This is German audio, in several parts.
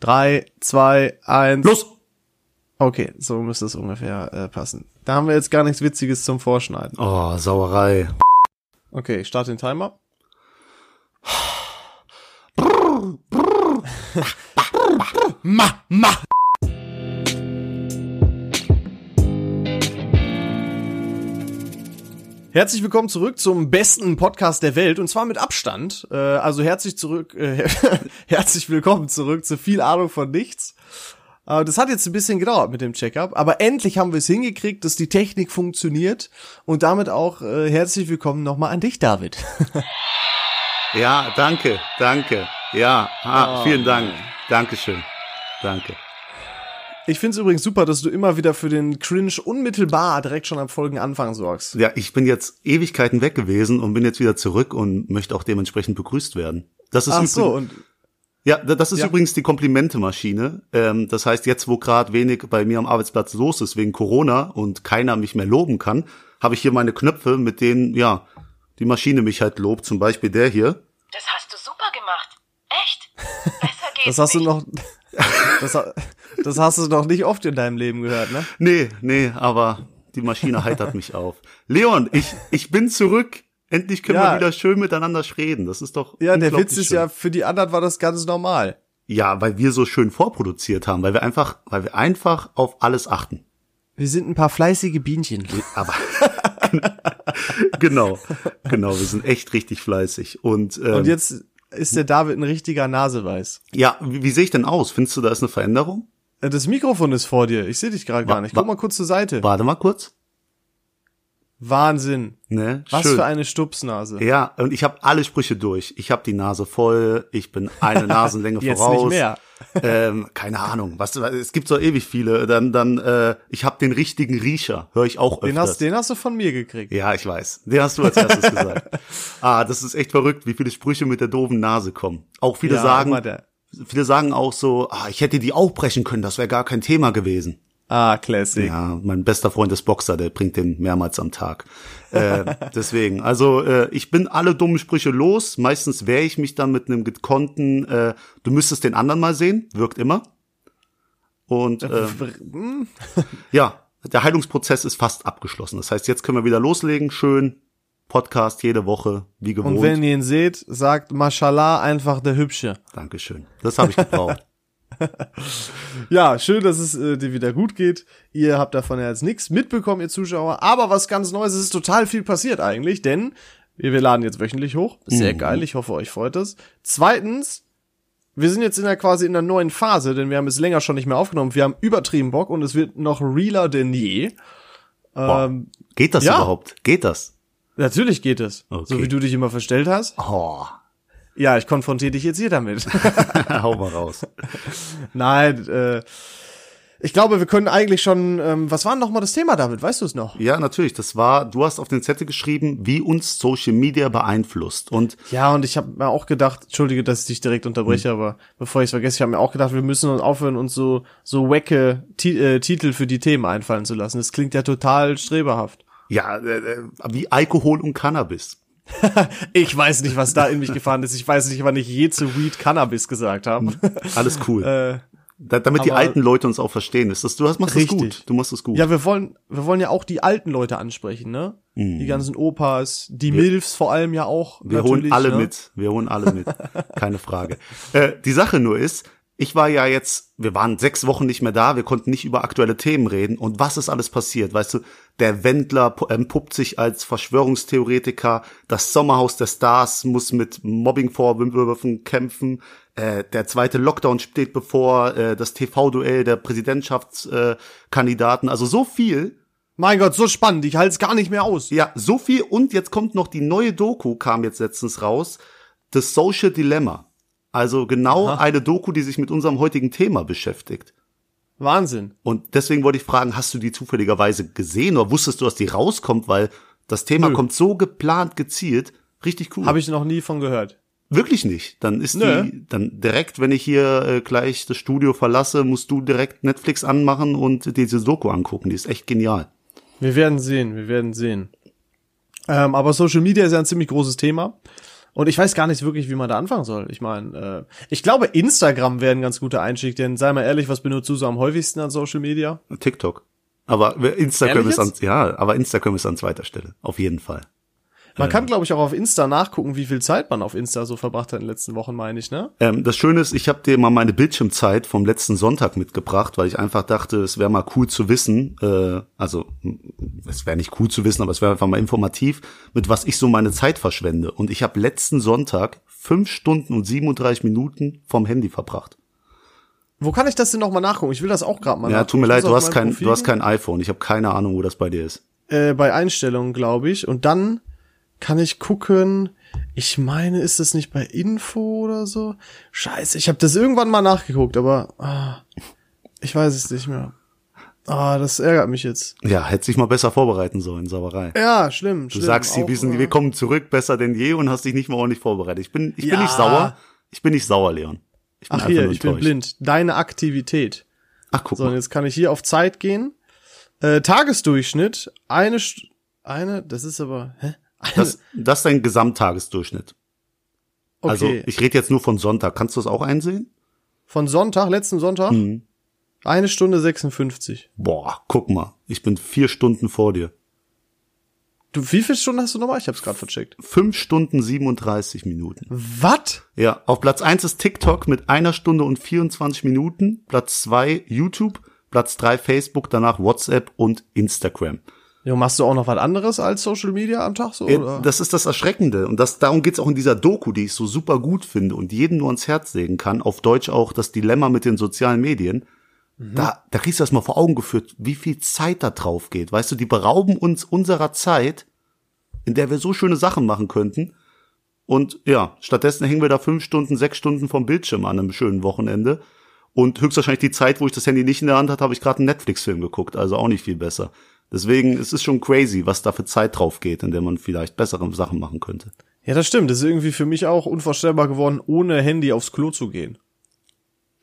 Drei, zwei, eins. Los! Okay, so müsste es ungefähr äh, passen. Da haben wir jetzt gar nichts Witziges zum Vorschneiden. Oh, Sauerei. Okay, ich starte den Timer. Ma, ma. Herzlich willkommen zurück zum besten Podcast der Welt und zwar mit Abstand. Äh, also herzlich zurück, äh, herzlich willkommen zurück zu viel Ahnung von nichts. Äh, das hat jetzt ein bisschen gedauert mit dem Checkup, aber endlich haben wir es hingekriegt, dass die Technik funktioniert und damit auch äh, herzlich willkommen nochmal an dich, David. Ja, danke, danke. Ja, ah, vielen Dank. Dankeschön. Danke. Ich finde es übrigens super, dass du immer wieder für den Cringe unmittelbar direkt schon am Folgenanfang sorgst. Ja, ich bin jetzt Ewigkeiten weg gewesen und bin jetzt wieder zurück und möchte auch dementsprechend begrüßt werden. Das ist Ach übrigens, so, und ja, da- das ist Ja. übrigens die Komplimentemaschine. Ähm, das heißt, jetzt, wo gerade wenig bei mir am Arbeitsplatz los ist wegen Corona und keiner mich mehr loben kann, habe ich hier meine Knöpfe, mit denen, ja, die Maschine mich halt lobt. Zum Beispiel der hier. Das hast du super gemacht. Echt? Besser geht's das hast du nicht. noch, das, das hast du noch nicht oft in deinem Leben gehört, ne? Nee, nee, aber die Maschine heitert mich auf. Leon, ich, ich bin zurück. Endlich können Ja. wir wieder schön miteinander reden. Das ist doch. Ja, der Witz ist schön. ja, für die anderen war das ganz normal. Ja, weil wir so schön vorproduziert haben, weil wir einfach, weil wir einfach auf alles achten. Wir sind ein paar fleißige Bienchen. Aber genau, genau, wir sind echt richtig fleißig. Und, ähm, Und jetzt ist der David ein richtiger Naseweiß. ja, wie, wie sehe ich denn aus? Findest du, da ist eine Veränderung? Äh, Das Mikrofon ist vor dir. Ich sehe dich gerade gar nicht. Guck mal kurz zur Seite. Warte mal kurz. Wahnsinn. Ne? Was Schön. für eine Stupsnase. Ja, und ich habe alle Sprüche durch. Ich habe die Nase voll, ich bin eine Nasenlänge Jetzt voraus. nicht mehr. ähm, keine Ahnung, was es gibt so ewig viele. Dann dann äh, ich habe den richtigen Riecher, höre ich auch öfters. Den hast, den hast du von mir gekriegt. ja, ich weiß. Den hast du als erstes gesagt. Ah, das ist echt verrückt, wie viele Sprüche mit der doofen Nase kommen. Auch viele Ja, sagen, viele sagen auch so, ah, ich hätte die auch brechen können, das wäre gar kein Thema gewesen. Ah, Classic. Ja, mein bester Freund ist Boxer, der bringt den mehrmals am Tag. Äh, deswegen, also äh, ich bin alle dummen Sprüche los. Meistens wehre ich mich dann mit einem gekonnten, äh, du müsstest den anderen mal sehen, wirkt immer. Und äh, Hm? ja, der Heilungsprozess ist fast abgeschlossen. Das heißt, jetzt können wir wieder loslegen. Schön, Podcast jede Woche, wie gewohnt. Und wenn ihr ihn seht, sagt Mashallah einfach der Hübsche. Dankeschön. Das habe ich gebraucht. Ja, schön, dass es äh, dir wieder gut geht. Ihr habt davon ja jetzt nichts mitbekommen, ihr Zuschauer. Aber was ganz Neues, es ist total viel passiert eigentlich, denn wir, wir laden jetzt wöchentlich hoch. Sehr Mhm. geil, ich hoffe, euch freut es. Zweitens, wir sind jetzt in der quasi in der neuen Phase, denn wir haben es länger schon nicht mehr aufgenommen. Wir haben übertrieben Bock und es wird noch realer denn je. Boah. Ähm, Geht das ja. überhaupt? Geht das? Natürlich geht es. Okay. So wie du dich immer verstellt hast. Oh, Ja, ich konfrontiere dich jetzt hier damit. hau mal raus. Nein, äh, ich glaube, wir können eigentlich schon, ähm, was war denn noch mal das Thema, David? Weißt du es noch? Ja, natürlich. Das war, du hast auf den Zettel geschrieben, wie uns Social Media beeinflusst. Und Ja, und ich habe mir auch gedacht, entschuldige, dass ich dich direkt unterbreche, aber bevor ich es vergesse, ich habe mir auch gedacht, wir müssen uns aufhören, uns so so wacke Ti äh, Titel für die Themen einfallen zu lassen. Das klingt ja total streberhaft. Ja, äh, äh, wie Alkohol und Cannabis. Ich weiß nicht, was da in mich gefahren ist. Ich weiß nicht, wann ich je zu Weed Cannabis gesagt habe. Alles cool. äh, da, damit die alten Leute uns auch verstehen. Ist das, du hast, machst das Richtig. gut. Du machst das gut. ja, wir wollen wir wollen ja auch die alten Leute ansprechen, ne? Die ganzen Opas, die Milfs vor allem ja auch. Wir holen alle ne? mit. Wir holen alle mit. Keine Frage. Äh, die Sache nur ist, ich war ja jetzt, wir waren sechs Wochen nicht mehr da, wir konnten nicht über aktuelle Themen reden. Und was ist alles passiert? Weißt du, der Wendler pu- entpuppt sich als Verschwörungstheoretiker, das Sommerhaus der Stars muss mit Mobbingvorwürfen kämpfen, äh, der zweite Lockdown steht bevor, äh, das TV-Duell der Präsidentschaftskandidaten, äh, also so viel, Mein Gott, so spannend, ich halte es gar nicht mehr aus. ja, so viel. Und jetzt kommt noch die neue Doku, kam jetzt letztens raus, The Social Dilemma. Also genau eine Doku, die sich mit unserem heutigen Thema beschäftigt. Wahnsinn. Und deswegen wollte ich fragen, hast du die zufälligerweise gesehen oder wusstest du, dass die rauskommt, weil das Thema Nö. kommt so geplant, gezielt, richtig cool. Habe ich noch nie von gehört. Wirklich nicht. Dann ist Nö. die, dann direkt, wenn ich hier äh, gleich das Studio verlasse, musst du direkt Netflix anmachen und diese Doku angucken. Die ist echt genial. Wir werden sehen, wir werden sehen. Ähm, aber Social Media ist ja ein ziemlich großes Thema. Und ich weiß gar nicht wirklich, wie man da anfangen soll. Ich meine, äh, ich glaube, Instagram wäre ein ganz guter Einstieg, denn sei mal ehrlich, was benutzt du so am häufigsten an Social Media? TikTok. Aber Instagram Ehrlich ist an, jetzt? ja, aber Instagram ist an zweiter Stelle. Auf jeden Fall. Man kann, glaube ich, auch auf Insta nachgucken, wie viel Zeit man auf Insta so verbracht hat in den letzten Wochen, meine ich, ne? Ähm, das Schöne ist, ich habe dir mal meine Bildschirmzeit vom letzten Sonntag mitgebracht, weil ich einfach dachte, es wäre mal cool zu wissen, äh, also es wäre nicht cool zu wissen, aber es wäre einfach mal informativ, mit was ich so meine Zeit verschwende. Und ich habe letzten Sonntag fünf Stunden und 37 Minuten vom Handy verbracht. Wo kann ich das denn nochmal nachgucken? Ich will das auch gerade mal Ja, nachgucken. tut mir leid, du hast kein, Profil du hast kein iPhone. Ich habe keine Ahnung, wo das bei dir ist. äh, bei Einstellungen, glaube ich. Und dann kann ich gucken. Ich meine, ist das nicht bei Info oder so? Scheiße, ich habe das irgendwann mal nachgeguckt, aber ah, ich weiß es nicht mehr. Ah, das ärgert mich jetzt. Ja, hätte sich mal besser vorbereiten sollen, Sauerei. Ja, schlimm. Du sagst, sie auch, wissen, äh, wir kommen zurück besser denn je und hast dich nicht mal ordentlich vorbereitet. Ich bin, ich bin Ja. nicht sauer. Ich bin nicht sauer, Leon. Ich bin Ach hier, ich bin blind. Deine Aktivität. Ach, guck So, und mal. jetzt kann ich hier auf Zeit gehen. Äh, Tagesdurchschnitt, eine, St eine, das ist aber, hä? Das, das ist dein Gesamttagesdurchschnitt. okay. Also, ich rede jetzt nur von Sonntag. Kannst du das auch einsehen? Von Sonntag, letzten Sonntag? Mhm. Eine Stunde 56. Boah, guck mal. Ich bin vier Stunden vor dir. Du, wie viele Stunden hast du nochmal? Ich hab's gerade vercheckt. Fünf Stunden 37 Minuten. Was? Ja, auf Platz eins ist TikTok mit einer Stunde und 24 Minuten. Platz zwei YouTube. Platz drei Facebook, danach WhatsApp und Instagram. Jo, machst du auch noch was anderes als Social Media am Tag so? Ja, Oder? Das ist das Erschreckende. Und das, darum geht's auch in dieser Doku, die ich so super gut finde und jedem nur ans Herz legen kann. Auf Deutsch auch das Dilemma mit den sozialen Medien. Da, da kriegst du das mal vor Augen geführt, wie viel Zeit da drauf geht. Weißt du, die berauben uns unserer Zeit, in der wir so schöne Sachen machen könnten. Und ja, stattdessen hängen wir da fünf Stunden, sechs Stunden vom Bildschirm an einem schönen Wochenende. Und höchstwahrscheinlich die Zeit, wo ich das Handy nicht in der Hand hatte, habe ich gerade einen Netflix-Film geguckt. Also auch nicht viel besser. Deswegen, es ist schon crazy, was da für Zeit drauf geht, in der man vielleicht bessere Sachen machen könnte. Ja, das stimmt. Das ist irgendwie für mich auch unvorstellbar geworden, ohne Handy aufs Klo zu gehen.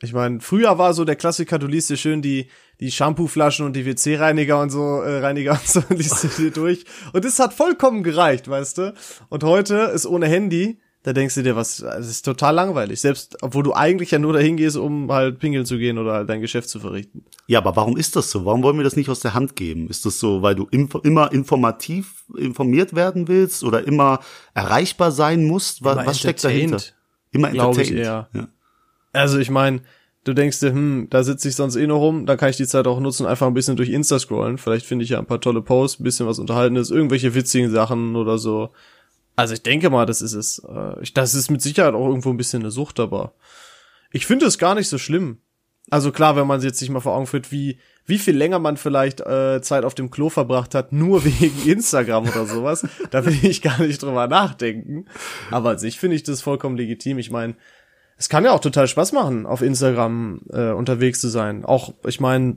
Ich meine, früher war so der Klassiker, du liest dir schön die, die Shampooflaschen und die WC-Reiniger und so, äh, Reiniger und so, liest du dir durch. Und das hat vollkommen gereicht, weißt du? Und heute ist ohne Handy, da denkst du dir, was, das ist total langweilig. Selbst, obwohl du eigentlich ja nur dahin gehst, um halt pinkeln zu gehen oder halt dein Geschäft zu verrichten. Ja, aber warum ist das so? Warum wollen wir das nicht aus der Hand geben? Ist das so, weil du info immer informativ informiert werden willst oder immer erreichbar sein musst? Was, Immer was steckt dahinter? entertained, Immer glaub ich entertained. eher. Ja. Also ich meine, du denkst dir, hm, da sitze ich sonst eh noch rum, da kann ich die Zeit auch nutzen, einfach ein bisschen durch Insta scrollen. Vielleicht finde ich ja ein paar tolle Posts, ein bisschen was Unterhaltendes, irgendwelche witzigen Sachen oder so. Also ich denke mal, das ist es. Äh, Das ist mit Sicherheit auch irgendwo ein bisschen eine Sucht, aber ich finde es gar nicht so schlimm. Also klar, wenn man jetzt sich mal vor Augen führt, wie wie viel länger man vielleicht äh, Zeit auf dem Klo verbracht hat, nur wegen Instagram oder sowas, da will ich gar nicht drüber nachdenken. Aber an sich finde ich das vollkommen legitim. Ich meine, es kann ja auch total Spaß machen, auf Instagram äh, unterwegs zu sein. Auch, ich meine,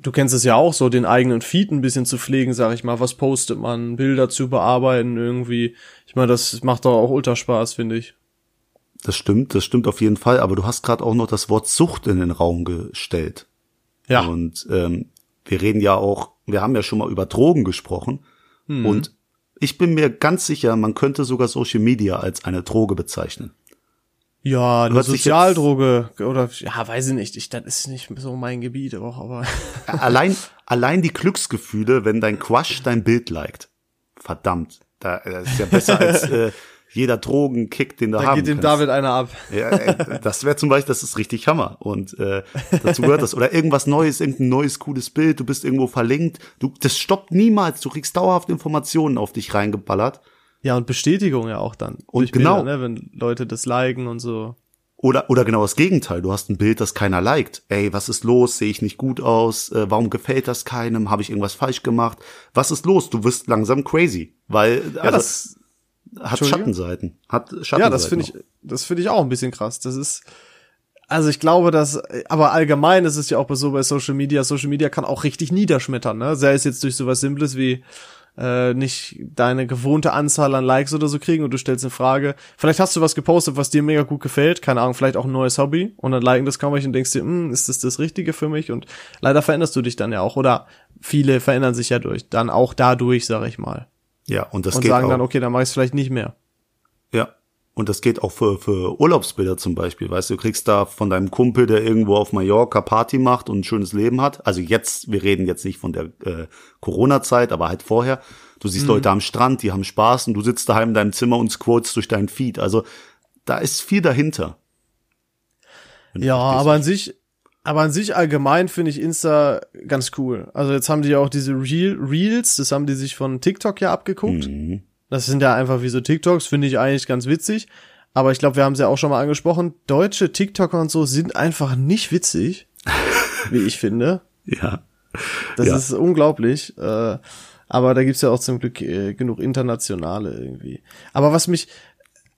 du kennst es ja auch so, den eigenen Feed ein bisschen zu pflegen, sag ich mal. Was postet man, Bilder zu bearbeiten irgendwie. Ich meine, das macht doch auch ultra Spaß, finde ich. Das stimmt, das stimmt auf jeden Fall. Aber du hast gerade auch noch das Wort Sucht in den Raum gestellt. Ja, Und ähm, wir reden ja auch, wir haben ja schon mal über Drogen gesprochen. Mhm. Und ich bin mir ganz sicher, man könnte sogar Social Media als eine Droge bezeichnen. Ja, eine Sozialdroge oder ja, weiß ich nicht. Ich, das ist nicht so mein Gebiet auch, aber allein, allein die Glücksgefühle, wenn dein Crush dein Bild liked. Verdammt. Da, das ist ja besser als äh, jeder Drogenkick, den du da haben geht dem kannst. David einer ab. Ja, äh, das wäre zum Beispiel, das ist richtig Hammer. Und äh, dazu gehört das. Oder irgendwas Neues, irgendein neues, cooles Bild, du bist irgendwo verlinkt. Du, das stoppt niemals. Du kriegst dauerhaft Informationen auf dich reingeballert. Ja, und Bestätigung ja auch dann. Und genau. Bilder, ne, wenn Leute das liken und so. Oder, oder genau das Gegenteil. Du hast ein Bild, das keiner liked. Ey, was ist los? Sehe ich nicht gut aus? Äh, warum gefällt das keinem? Habe ich irgendwas falsch gemacht? Was ist los? Du wirst langsam crazy. Weil, Ja, also, das, hat? Schattenseiten. Hat Schattenseiten. Ja, das finde ich, das finde ich auch ein bisschen krass. Das ist, also ich glaube, dass, aber allgemein ist es ja auch so bei Social Media. Social Media kann auch richtig niederschmettern, ne? Sei es jetzt durch sowas Simples wie äh, nicht deine gewohnte Anzahl an Likes oder so kriegen und du stellst eine Frage. Vielleicht hast du was gepostet, was dir mega gut gefällt, keine Ahnung, vielleicht auch ein neues Hobby und dann liken das kaum welche und denkst dir, hm, ist das das Richtige für mich? Und leider veränderst du dich dann ja auch oder viele verändern sich ja durch, dann auch dadurch, sag ich mal. Ja, und das und geht sagen auch. dann, okay, dann mach ich es vielleicht nicht mehr. Ja. Und das geht auch für, für Urlaubsbilder zum Beispiel. Weißt du, du kriegst da von deinem Kumpel, der irgendwo auf Mallorca Party macht und ein schönes Leben hat. Also jetzt, wir reden jetzt nicht von der äh, Corona-Zeit, aber halt vorher. Du siehst Leute am Strand, die haben Spaß und du sitzt daheim in deinem Zimmer und scrollst durch deinen Feed. Also da ist viel dahinter. Ja, aber an sich, aber an sich allgemein finde ich Insta ganz cool. Also jetzt haben die ja auch diese Reel, Reels, das haben die sich von TikTok ja abgeguckt. Mhm. Das sind ja einfach wie so TikToks, finde ich eigentlich ganz witzig. Aber ich glaube, wir haben es ja auch schon mal angesprochen. Deutsche TikToker und so sind einfach nicht witzig, wie ich finde. Ja. Das Ja. ist unglaublich. Äh, aber da gibt's ja auch zum Glück äh, genug internationale irgendwie. Aber was mich.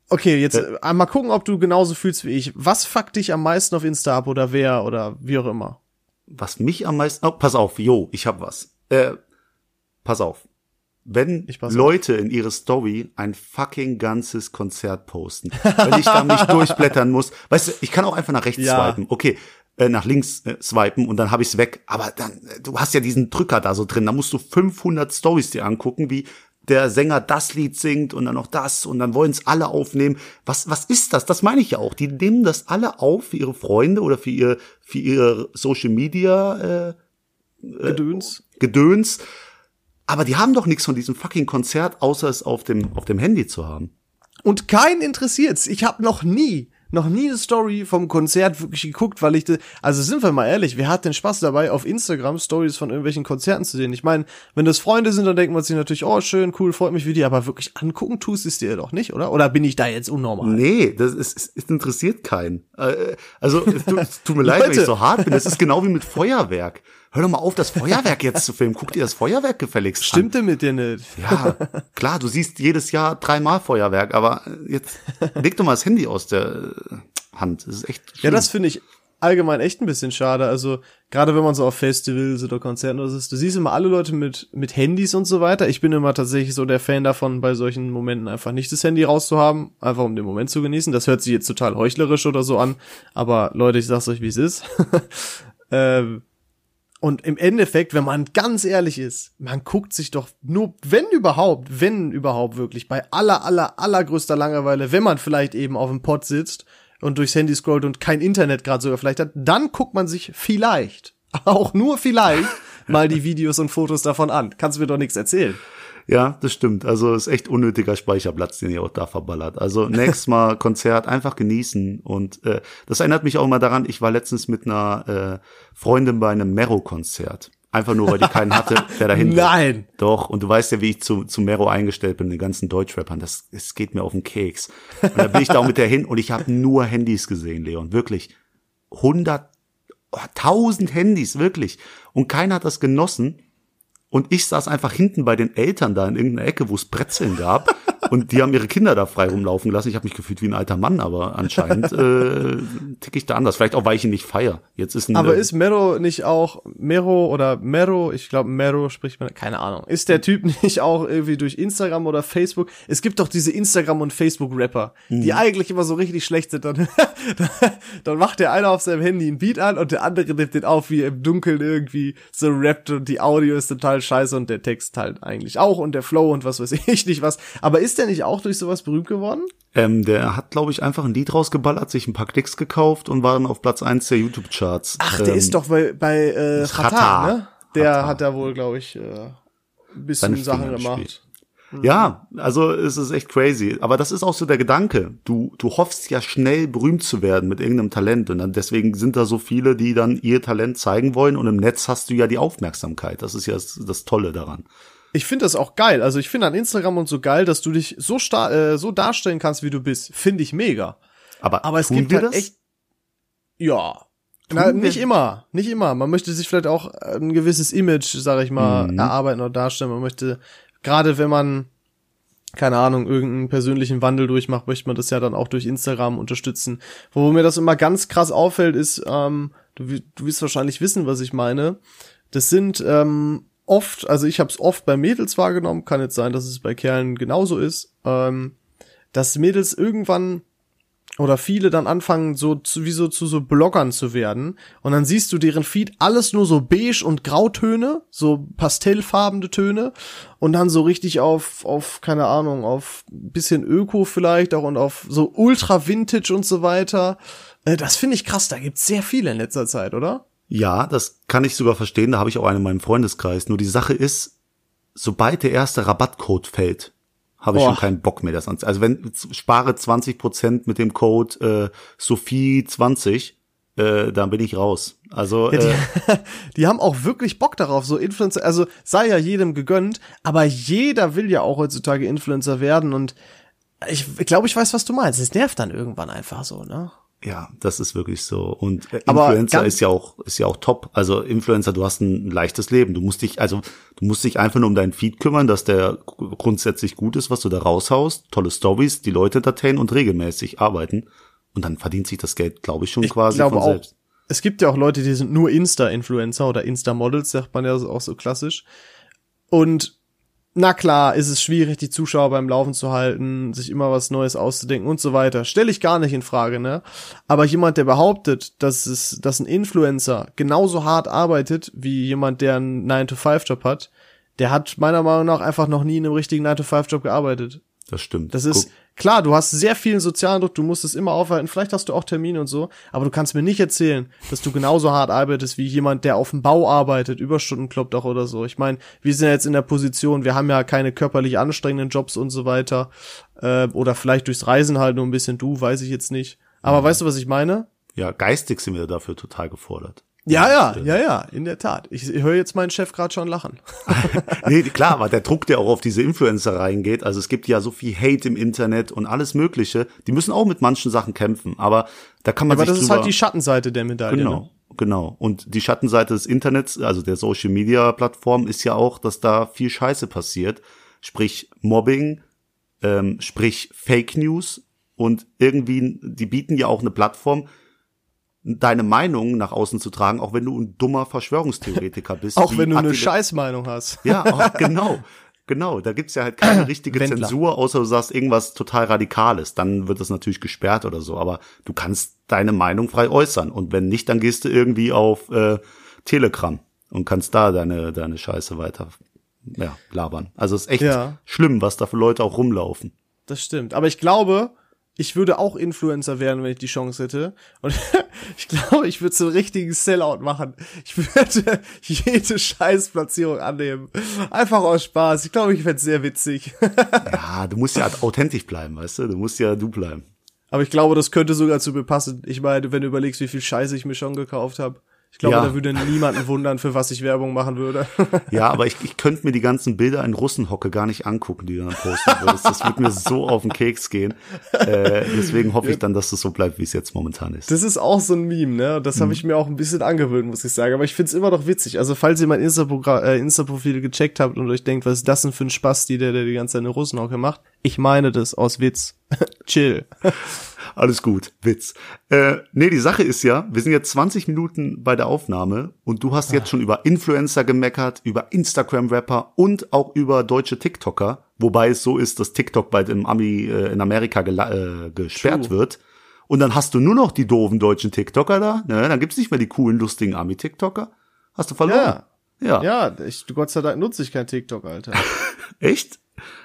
Okay, jetzt äh, mal gucken, ob du genauso fühlst wie ich. Was fuckt dich am meisten auf Insta ab oder wer oder wie auch immer? Was mich am meisten. Oh, pass auf, jo, ich hab was. Äh, pass auf. Wenn. Leute in ihre Story ein fucking ganzes Konzert posten, wenn ich da nicht durchblättern muss, weißt du, ich kann auch einfach nach rechts Ja. swipen, okay, äh, nach links äh, swipen und dann habe ich's weg, aber dann, äh, du hast ja diesen Drücker da so drin, da musst du 500 Stories dir angucken, wie der Sänger das Lied singt und dann noch das und dann wollen's alle aufnehmen. Was, was ist das? Das meine ich ja auch. Die nehmen das alle auf für ihre Freunde oder für ihr, für ihre Social Media, äh, Gedöns? Gedöns. Aber die haben doch nichts von diesem fucking Konzert, außer es auf dem, auf dem Handy zu haben. Und keinen interessiert's. Ich habe noch nie, noch nie eine Story vom Konzert wirklich geguckt, weil ich, also sind wir mal ehrlich, wer hat denn Spaß dabei, auf Instagram Stories von irgendwelchen Konzerten zu sehen? Ich meine, wenn das Freunde sind, dann denkt man sich natürlich, oh schön, cool, freut mich wie die, aber wirklich angucken tust es dir doch nicht, oder? Oder bin ich da jetzt unnormal? Nee, das ist, es, es interessiert keinen. Äh, Also, es tut, es tut mir leid, wenn ich so hart bin. Das ist genau wie mit Feuerwerk. Hör doch mal auf, das Feuerwerk jetzt zu filmen. Guck dir das Feuerwerk gefälligst an. Stimmt denn mit dir nicht? Ja, klar, du siehst jedes Jahr dreimal Feuerwerk, aber jetzt leg doch mal das Handy aus der äh, Hand. Das ist echt Ja, schlimm. das finde ich allgemein echt ein bisschen schade. Also, gerade wenn man so auf Festivals oder Konzerten oder so ist, du siehst immer alle Leute mit, mit Handys und so weiter. Ich bin immer tatsächlich so der Fan davon, bei solchen Momenten einfach nicht das Handy rauszuhaben, einfach um den Moment zu genießen. Das hört sich jetzt total heuchlerisch oder so an, aber Leute, ich sag's euch, wie es ist. ähm, und im Endeffekt, wenn man ganz ehrlich ist, man guckt sich doch nur, wenn überhaupt, wenn überhaupt wirklich, bei aller, aller, allergrößter Langeweile, wenn man vielleicht eben auf dem Pott sitzt und durchs Handy scrollt und kein Internet gerade sogar vielleicht hat, dann guckt man sich vielleicht, auch nur vielleicht, mal die Videos und Fotos davon an. Kannst mir doch nichts erzählen. Ja, das stimmt. Also ist echt unnötiger Speicherplatz, den ihr auch da verballert. Also nächstes Mal Konzert einfach genießen. Und äh, das erinnert mich auch immer daran, ich war letztens mit einer äh, Freundin bei einem Mero-Konzert. Einfach nur, weil die keinen hatte, der dahin will. Nein. Doch, und du weißt ja, wie ich zu, zu Mero eingestellt bin, den ganzen Deutschrappern. Das, es geht mir auf den Keks. Und da bin ich da auch mit der hin und ich habe nur Handys gesehen, Leon. Wirklich. Hundert, tausend Handys, wirklich. Und keiner hat das genossen. Und ich saß einfach hinten bei den Eltern da in irgendeiner Ecke, wo es Brezeln gab. Und die haben ihre Kinder da frei rumlaufen gelassen. Ich habe mich gefühlt wie ein alter Mann, aber anscheinend äh, tick ich da anders. Vielleicht auch, weil ich ihn nicht feier. Jetzt ist ein, Aber äh, ist Mero nicht auch, Mero oder Mero, ich glaube Mero spricht man, keine Ahnung, ist der Typ nicht auch irgendwie durch Instagram oder Facebook? Es gibt doch diese Instagram- und Facebook-Rapper, die eigentlich immer so richtig schlecht sind. Dann, dann macht der eine auf seinem Handy ein Beat an und der andere nimmt den auf, wie er im Dunkeln irgendwie so rappt und die Audio ist total scheiße und der Text halt eigentlich auch und der Flow und was weiß ich nicht was. Aber ist der nicht auch durch sowas berühmt geworden? ähm, der hat, glaube ich, einfach ein Lied rausgeballert, sich ein paar Klicks gekauft und war dann auf Platz eins der YouTube-Charts. Ach, der ähm, ist doch bei, bei äh. Chata, ne? Der Chata. hat da wohl, glaube ich, äh, ein bisschen Sachen gemacht. Ja, also es ist echt crazy. Aber das ist auch so der Gedanke. Du, du hoffst ja schnell berühmt zu werden mit irgendeinem Talent. Und dann deswegen sind da so viele, die dann ihr Talent zeigen wollen. Und im Netz hast du ja die Aufmerksamkeit. Das ist ja das, das Tolle daran. Ich finde das auch geil. Also ich finde an Instagram und so geil, dass du dich so star äh, so darstellen kannst, wie du bist. Finde ich mega. Aber, Aber es gibt halt das? echt. Ja. Na, nicht immer, nicht immer. Man möchte sich vielleicht auch ein gewisses Image, sag ich mal, Mhm. erarbeiten oder darstellen. Man möchte, gerade wenn man, keine Ahnung, irgendeinen persönlichen Wandel durchmacht, möchte man das ja dann auch durch Instagram unterstützen. Wo mir das immer ganz krass auffällt, ist, ähm, du, du wirst wahrscheinlich wissen, was ich meine. Das sind ähm, oft, also ich habe es oft bei Mädels wahrgenommen, kann jetzt sein, dass es bei Kerlen genauso ist, ähm, dass Mädels irgendwann oder viele dann anfangen, so zu, wie so zu so Bloggern zu werden. Und dann siehst du deren Feed alles nur so beige und Grautöne, so pastellfarbene Töne. Und dann so richtig auf, auf, keine Ahnung, auf bisschen Öko vielleicht auch und auf so ultra Vintage und so weiter. Äh, Das finde ich krass, da gibt's sehr viele in letzter Zeit, oder? Ja, das kann ich sogar verstehen. Da habe ich auch einen in meinem Freundeskreis. Nur die Sache ist, sobald der erste Rabattcode fällt, habe ich Boah. schon keinen Bock mehr das an. Also wenn spare 20% mit dem Code äh, Sophie 20, äh, dann bin ich raus. Also Ja, die, äh, die haben auch wirklich Bock darauf, so Influencer, also sei ja jedem gegönnt, aber jeder will ja auch heutzutage Influencer werden und ich glaube, ich weiß, was du meinst. Es nervt dann irgendwann einfach so, ne? Ja, das ist wirklich so. Und äh, Influencer ist ja auch ist ja auch top. Also Influencer, du hast ein leichtes Leben. Du musst dich also du musst dich einfach nur um deinen Feed kümmern, dass der gr- grundsätzlich gut ist, was du da raushaust. Tolle Stories, die Leute entertainen und regelmäßig arbeiten. Und dann verdient sich das Geld, glaube ich, schon Ich quasi glaube von auch. selbst. Es gibt ja auch Leute, die sind nur Insta-Influencer oder Insta-Models, sagt man ja auch so klassisch. Und na klar, ist es schwierig, die Zuschauer beim Laufen zu halten, sich immer was Neues auszudenken und so weiter. Stelle ich gar nicht in Frage, ne? Aber jemand, der behauptet, dass es, dass ein Influencer genauso hart arbeitet wie jemand, der einen 9-to-5-Job hat, der hat meiner Meinung nach einfach noch nie in einem richtigen 9-to-5-Job gearbeitet. Das stimmt. Das ist, Guck, klar, du hast sehr vielen sozialen Druck, du musst es immer aufhalten, vielleicht hast du auch Termine und so, aber du kannst mir nicht erzählen, dass du genauso hart arbeitest wie jemand, der auf dem Bau arbeitet, Überstunden kloppt auch oder so. Ich meine, wir sind ja jetzt in der Position, wir haben ja keine körperlich anstrengenden Jobs und so weiter, äh, oder vielleicht durchs Reisen halt nur ein bisschen du, weiß ich jetzt nicht. Aber weißt du, was ich meine? ja, geistig sind wir dafür total gefordert. Ja, ja, ja, ja, in der Tat. Ich, ich höre jetzt meinen Chef gerade schon lachen. nee, klar, aber der Druck, der auch auf diese Influencer reingeht, also es gibt ja so viel Hate im Internet und alles Mögliche, die müssen auch mit manchen Sachen kämpfen, aber da kann man Aber sich das ist halt die Schattenseite der Medaille. Genau, Ne? genau. Und die Schattenseite des Internets, also der Social Media Plattform, ist ja auch, dass da viel Scheiße passiert. Sprich Mobbing, ähm, sprich Fake News und irgendwie, die bieten ja auch eine Plattform, deine Meinung nach außen zu tragen, auch wenn du ein dummer Verschwörungstheoretiker bist. Auch wenn du eine Scheißmeinung hast. Ja, auch, genau. Genau, da gibt's ja halt keine richtige Wendler. Zensur, außer du sagst irgendwas total Radikales. Dann wird das natürlich gesperrt oder so. Aber du kannst deine Meinung frei äußern. Und wenn nicht, dann gehst du irgendwie auf äh, Telegram und kannst da deine, deine Scheiße weiter ja, labern. Also es ist echt Ja. schlimm, was da für Leute auch rumlaufen. Das stimmt. Aber ich glaube, ich würde auch Influencer werden, wenn ich die Chance hätte. Und ich glaube, ich würde so einen richtigen Sellout machen. Ich würde jede Scheißplatzierung annehmen. Einfach aus Spaß. Ich glaube, ich fände sehr witzig. Ja, du musst ja authentisch bleiben, weißt du? Du musst ja du bleiben. Aber ich glaube, das könnte sogar zu mir passen. Ich meine, wenn du überlegst, wie viel Scheiße ich mir schon gekauft habe. Ich glaube, Ja. da würde niemanden wundern, für was ich Werbung machen würde. Ja, aber ich, ich könnte mir die ganzen Bilder in Russenhocke gar nicht angucken, die du dann posten würdest. Das würde mir so auf den Keks gehen. Äh, deswegen hoffe ich dann, dass das so bleibt, wie es jetzt momentan ist. Das ist auch so ein Meme, ne? Das habe ich mir auch ein bisschen angewöhnt, muss ich sagen. Aber ich find's immer noch witzig. Also, falls ihr mein äh, Insta-Profil gecheckt habt und euch denkt, was ist das denn für ein Spaß, die der, der die ganze Zeit eine Russenhocke macht, ich meine das aus Witz. Chill. Alles gut, Witz. Äh, nee, die Sache ist ja, wir sind jetzt 20 Minuten bei der Aufnahme und du hast jetzt schon über Influencer gemeckert, über Instagram-Rapper und auch über deutsche TikToker, wobei es so ist, dass TikTok bald im Ami äh, in Amerika äh, gesperrt True. wird. Und dann hast du nur noch die doofen deutschen TikToker da. Ne? Dann gibt's nicht mehr die coolen, lustigen Ami-TikToker. Hast du verloren. Ja. Ja, ich, Gott sei Dank nutze ich kein TikTok, Alter. Echt?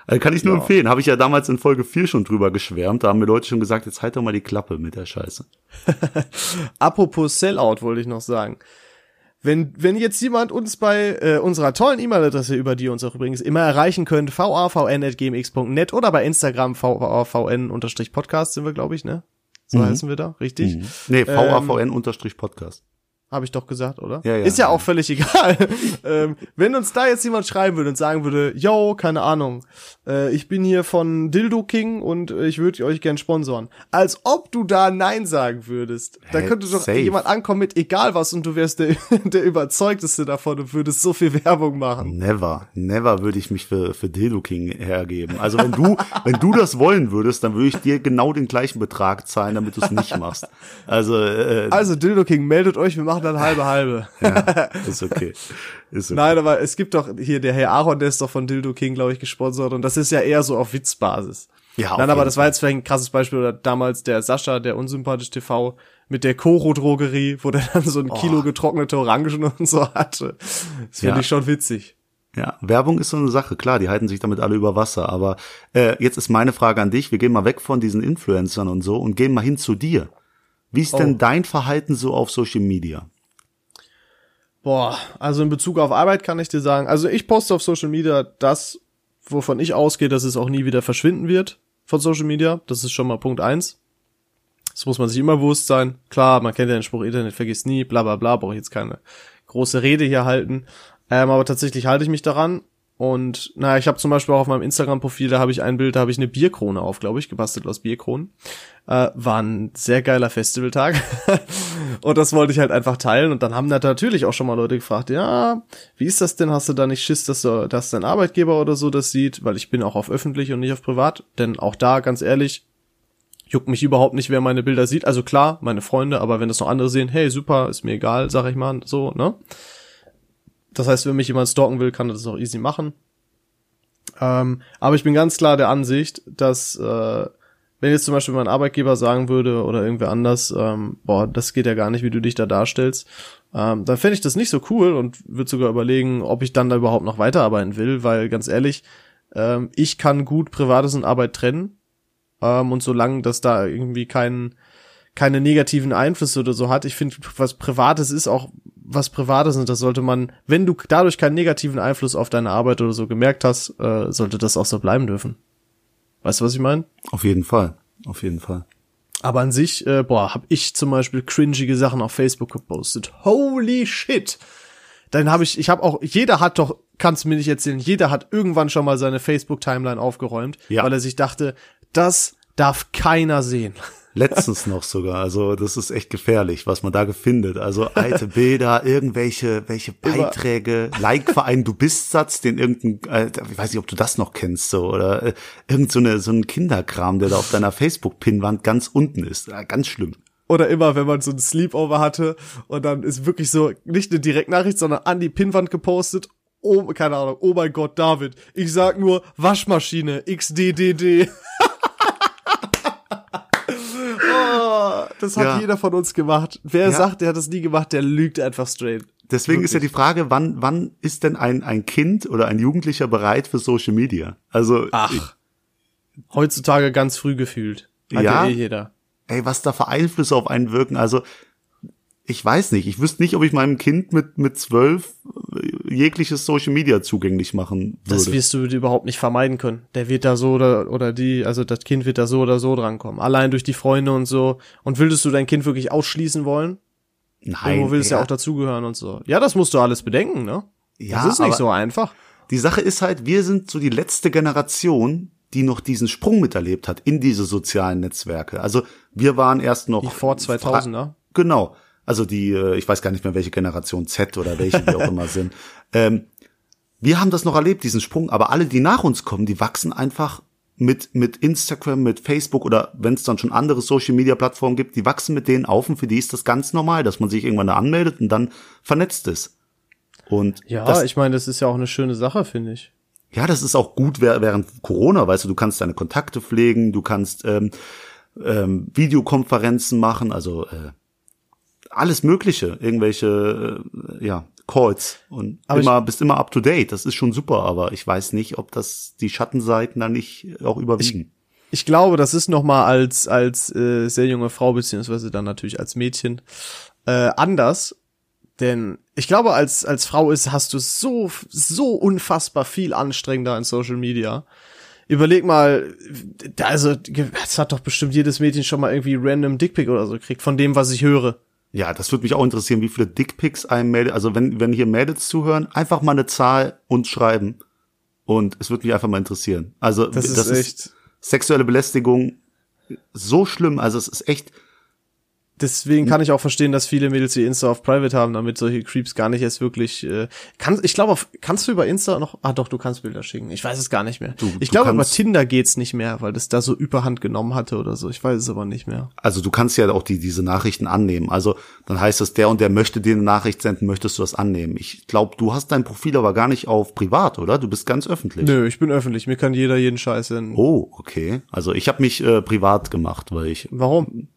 Also kann ich nur Ja. empfehlen. Habe ich ja damals in Folge 4 schon drüber geschwärmt. Da haben mir Leute schon gesagt, jetzt halt doch mal die Klappe mit der Scheiße. Apropos Sellout wollte ich noch sagen. Wenn, wenn jetzt jemand uns bei äh, unserer tollen E-Mail-Adresse, über die ihr uns auch übrigens immer erreichen könnt, vavn.gmx.net oder bei Instagram vavn-podcast sind wir, glaube ich, ne? So heißen wir da, richtig? Mhm. Nee, VAVN-Podcast. Habe ich doch gesagt, oder? Ja, ja. Ist ja auch völlig egal. ähm, wenn uns da jetzt jemand schreiben würde und sagen würde, yo, keine Ahnung, äh, ich bin hier von Dildo King und äh, ich würde euch gern sponsoren. Als ob du da Nein sagen würdest. Da könnte doch safe. jemand ankommen mit egal was und du wärst der, der überzeugteste davon und würdest so viel Werbung machen. Never, never würde ich mich für, für Dildo King hergeben. Also wenn du, wenn du das wollen würdest, dann würde ich dir genau den gleichen Betrag zahlen, damit du es nicht machst. Also, äh, Also Dildo King, meldet euch, wir machen dann halbe halbe. ja, ist okay. Ist okay. Nein, aber es gibt doch hier der Herr Aaron, der ist doch von Dildo King, glaube ich, gesponsert und das ist ja eher so auf Witzbasis. Ja, Nein, aber das war jetzt vielleicht ein krasses Beispiel. Oder damals der Sascha, der unsympathisch TV, mit der Koro-Drogerie, wo der dann so ein Kilo getrocknete Orangen und so hatte. Das finde Ja. ich schon witzig. Ja, Werbung ist so eine Sache, klar, die halten sich damit alle über Wasser. Aber äh, jetzt ist meine Frage an dich, wir gehen mal weg von diesen Influencern und so und gehen mal hin zu dir. Wie ist Oh. denn dein Verhalten so auf Social Media? Boah, also in Bezug auf Arbeit kann ich dir sagen, also ich poste auf Social Media das, wovon ich ausgehe, dass es auch nie wieder verschwinden wird von Social Media. Das ist schon mal Punkt eins. Das muss man sich immer bewusst sein. Klar, man kennt ja den Spruch, Internet vergisst nie, bla bla bla, brauche ich jetzt keine große Rede hier halten. Ähm, aber tatsächlich halte ich mich daran. Und naja, ich habe zum Beispiel auch auf meinem Instagram-Profil, da habe ich ein Bild, da habe ich eine Bierkrone auf, glaube ich, gebastelt aus Bierkronen. Äh, war ein sehr geiler Festivaltag. und das wollte ich halt einfach teilen. Und dann haben da natürlich auch schon mal Leute gefragt, ja, wie ist das denn? Hast du da nicht Schiss, dass, du, dass dein Arbeitgeber oder so das sieht? Weil ich bin auch auf öffentlich und nicht auf privat. Denn auch da, ganz ehrlich, juckt mich überhaupt nicht, wer meine Bilder sieht. Also klar, meine Freunde, aber wenn das noch andere sehen, hey, super, ist mir egal, sag ich mal, so, ne? Das heißt, wenn mich jemand stalken will, kann er das auch easy machen. Ähm, aber ich bin ganz klar der Ansicht, dass äh, wenn jetzt zum Beispiel mein Arbeitgeber sagen würde oder irgendwer anders, ähm, boah, das geht ja gar nicht, wie du dich da darstellst, ähm, dann fände ich das nicht so cool und würde sogar überlegen, ob ich dann da überhaupt noch weiterarbeiten will, weil ganz ehrlich, ähm, ich kann gut Privates und Arbeit trennen ähm, und solange das da irgendwie keinen keine negativen Einflüsse oder so hat. Ich finde, was Privates ist auch was Privates und das sollte man, wenn du dadurch keinen negativen Einfluss auf deine Arbeit oder so gemerkt hast, äh, sollte das auch so bleiben dürfen. Weißt du, was ich meine? Auf jeden Fall, auf jeden Fall. Aber an sich, äh, boah, hab ich zum Beispiel cringige Sachen auf Facebook gepostet. Holy shit! Dann habe ich, ich habe auch, jeder hat doch, kannst du mir nicht erzählen, jeder hat irgendwann schon mal seine Facebook-Timeline aufgeräumt, Ja. weil er sich dachte, das darf keiner sehen. Letztens noch sogar. Also das ist echt gefährlich, was man da findet. Also alte Bilder, irgendwelche welche Beiträge, Like für einen Du bist Satz, den irgendein, äh, ich weiß nicht, ob du das noch kennst, so oder äh, irgend so eine so ein Kinderkram, der da auf deiner Facebook-Pinwand ganz unten ist. Ganz schlimm. Oder immer, wenn man so ein Sleepover hatte und dann ist wirklich so nicht eine Direktnachricht, sondern an die Pinnwand gepostet. Oh, keine Ahnung, oh mein Gott, David. Ich sag nur Waschmaschine, XDDD. Das hat Ja. jeder von uns gemacht. Wer Ja. sagt, der hat das nie gemacht, der lügt einfach straight. Deswegen ist ja die Frage, wann wann ist denn ein ein Kind oder ein Jugendlicher bereit für Social Media? Also Ach. Heutzutage ganz früh gefühlt. Hat Ja. ja eh jeder. ey, was da für Einflüsse auf einen wirken. Also ich weiß nicht. Ich wüsste nicht, ob ich meinem Kind mit mit zwölf jegliches Social Media zugänglich machen würde. Das wirst du überhaupt nicht vermeiden können. Der wird da so oder, oder die, also das Kind wird da so oder so drankommen. Allein durch die Freunde und so. Und würdest du dein Kind wirklich ausschließen wollen? Nein, Irgendwo will es ja auch dazugehören und so. Ja, das musst du alles bedenken, ne? Ja, das ist nicht aber- so einfach. Die Sache ist halt, wir sind so die letzte Generation, die noch diesen Sprung miterlebt hat in diese sozialen Netzwerke. Also wir waren erst noch Die vor 2000er. Genau. Also die, äh, ich weiß gar nicht mehr, welche Generation Z oder welche die auch immer sind. Ähm, wir haben das noch erlebt, diesen Sprung, aber alle, die nach uns kommen, die wachsen einfach mit, mit Instagram, mit Facebook oder wenn es dann schon andere Social Media Plattformen gibt, die wachsen mit denen auf und für die ist das ganz normal, dass man sich irgendwann da anmeldet und dann vernetzt ist. Und Ja, das, ich meine, das ist ja auch eine schöne Sache, finde ich. ja, das ist auch gut wäh- während Corona, weißt du, du kannst deine Kontakte pflegen, du kannst ähm, ähm, Videokonferenzen machen, also äh, alles Mögliche, irgendwelche äh, ja Calls und Aber immer bist immer up to date. Das ist schon super, aber ich weiß nicht, ob das die Schattenseiten da nicht auch überwiegen. Ich glaube, das ist noch mal als als äh, sehr junge Frau beziehungsweise dann natürlich als Mädchen äh, anders, denn ich glaube, als als Frau ist hast du so so unfassbar viel anstrengender in Social Media. Überleg mal, also es hat doch bestimmt jedes Mädchen schon mal irgendwie random Dickpick oder so gekriegt von dem, was ich höre. Ja, das würde mich auch interessieren, wie viele Dickpics einem Mädel, also wenn wenn hier Mädels zuhören, einfach mal eine Zahl uns schreiben und es würde mich einfach mal interessieren. Also Das ist echt sexuelle Belästigung so schlimm. Also es ist echt, deswegen kann ich auch verstehen, dass viele Mädels ihr Insta auf Private haben, damit solche Creeps gar nicht erst wirklich. Äh, kann, ich glaube, kannst du über Insta noch? Ah, doch, du kannst Bilder schicken. Ich weiß es gar nicht mehr. Du- ich glaube, über Tinder geht's nicht mehr, weil das da so Überhand genommen hatte oder so. Ich weiß es aber nicht mehr. Also du kannst ja auch die, diese Nachrichten annehmen. Also dann heißt es, der und der möchte dir eine Nachricht senden, möchtest du das annehmen? Ich glaube, du hast dein Profil aber gar nicht auf privat, oder? Du bist ganz öffentlich. Nö, ich bin öffentlich. Mir kann jeder jeden Scheiß senden. Oh, okay. Also ich habe mich äh, privat gemacht, weil ich Warum?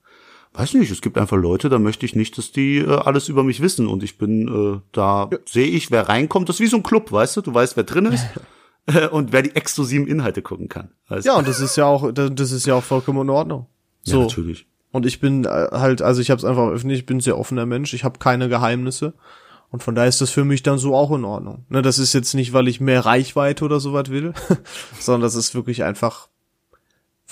Weiß nicht, es gibt einfach Leute, da möchte ich nicht, dass die äh, alles über mich wissen und ich bin äh, da sehe ich, wer reinkommt, das ist wie so ein Club, weißt du? Du weißt, wer drin ist äh, und wer die exklusiven Inhalte gucken kann. Weißt? Ja, und das ist ja auch, das ist ja auch vollkommen in Ordnung. ja, So. natürlich. Und ich bin äh, halt, also ich habe es einfach öffentlich, ich bin ein sehr offener Mensch, ich habe keine Geheimnisse. Und von daher ist das für mich dann so auch in Ordnung. Ne, das ist jetzt nicht, weil ich mehr Reichweite oder sowas will, sondern das ist wirklich einfach,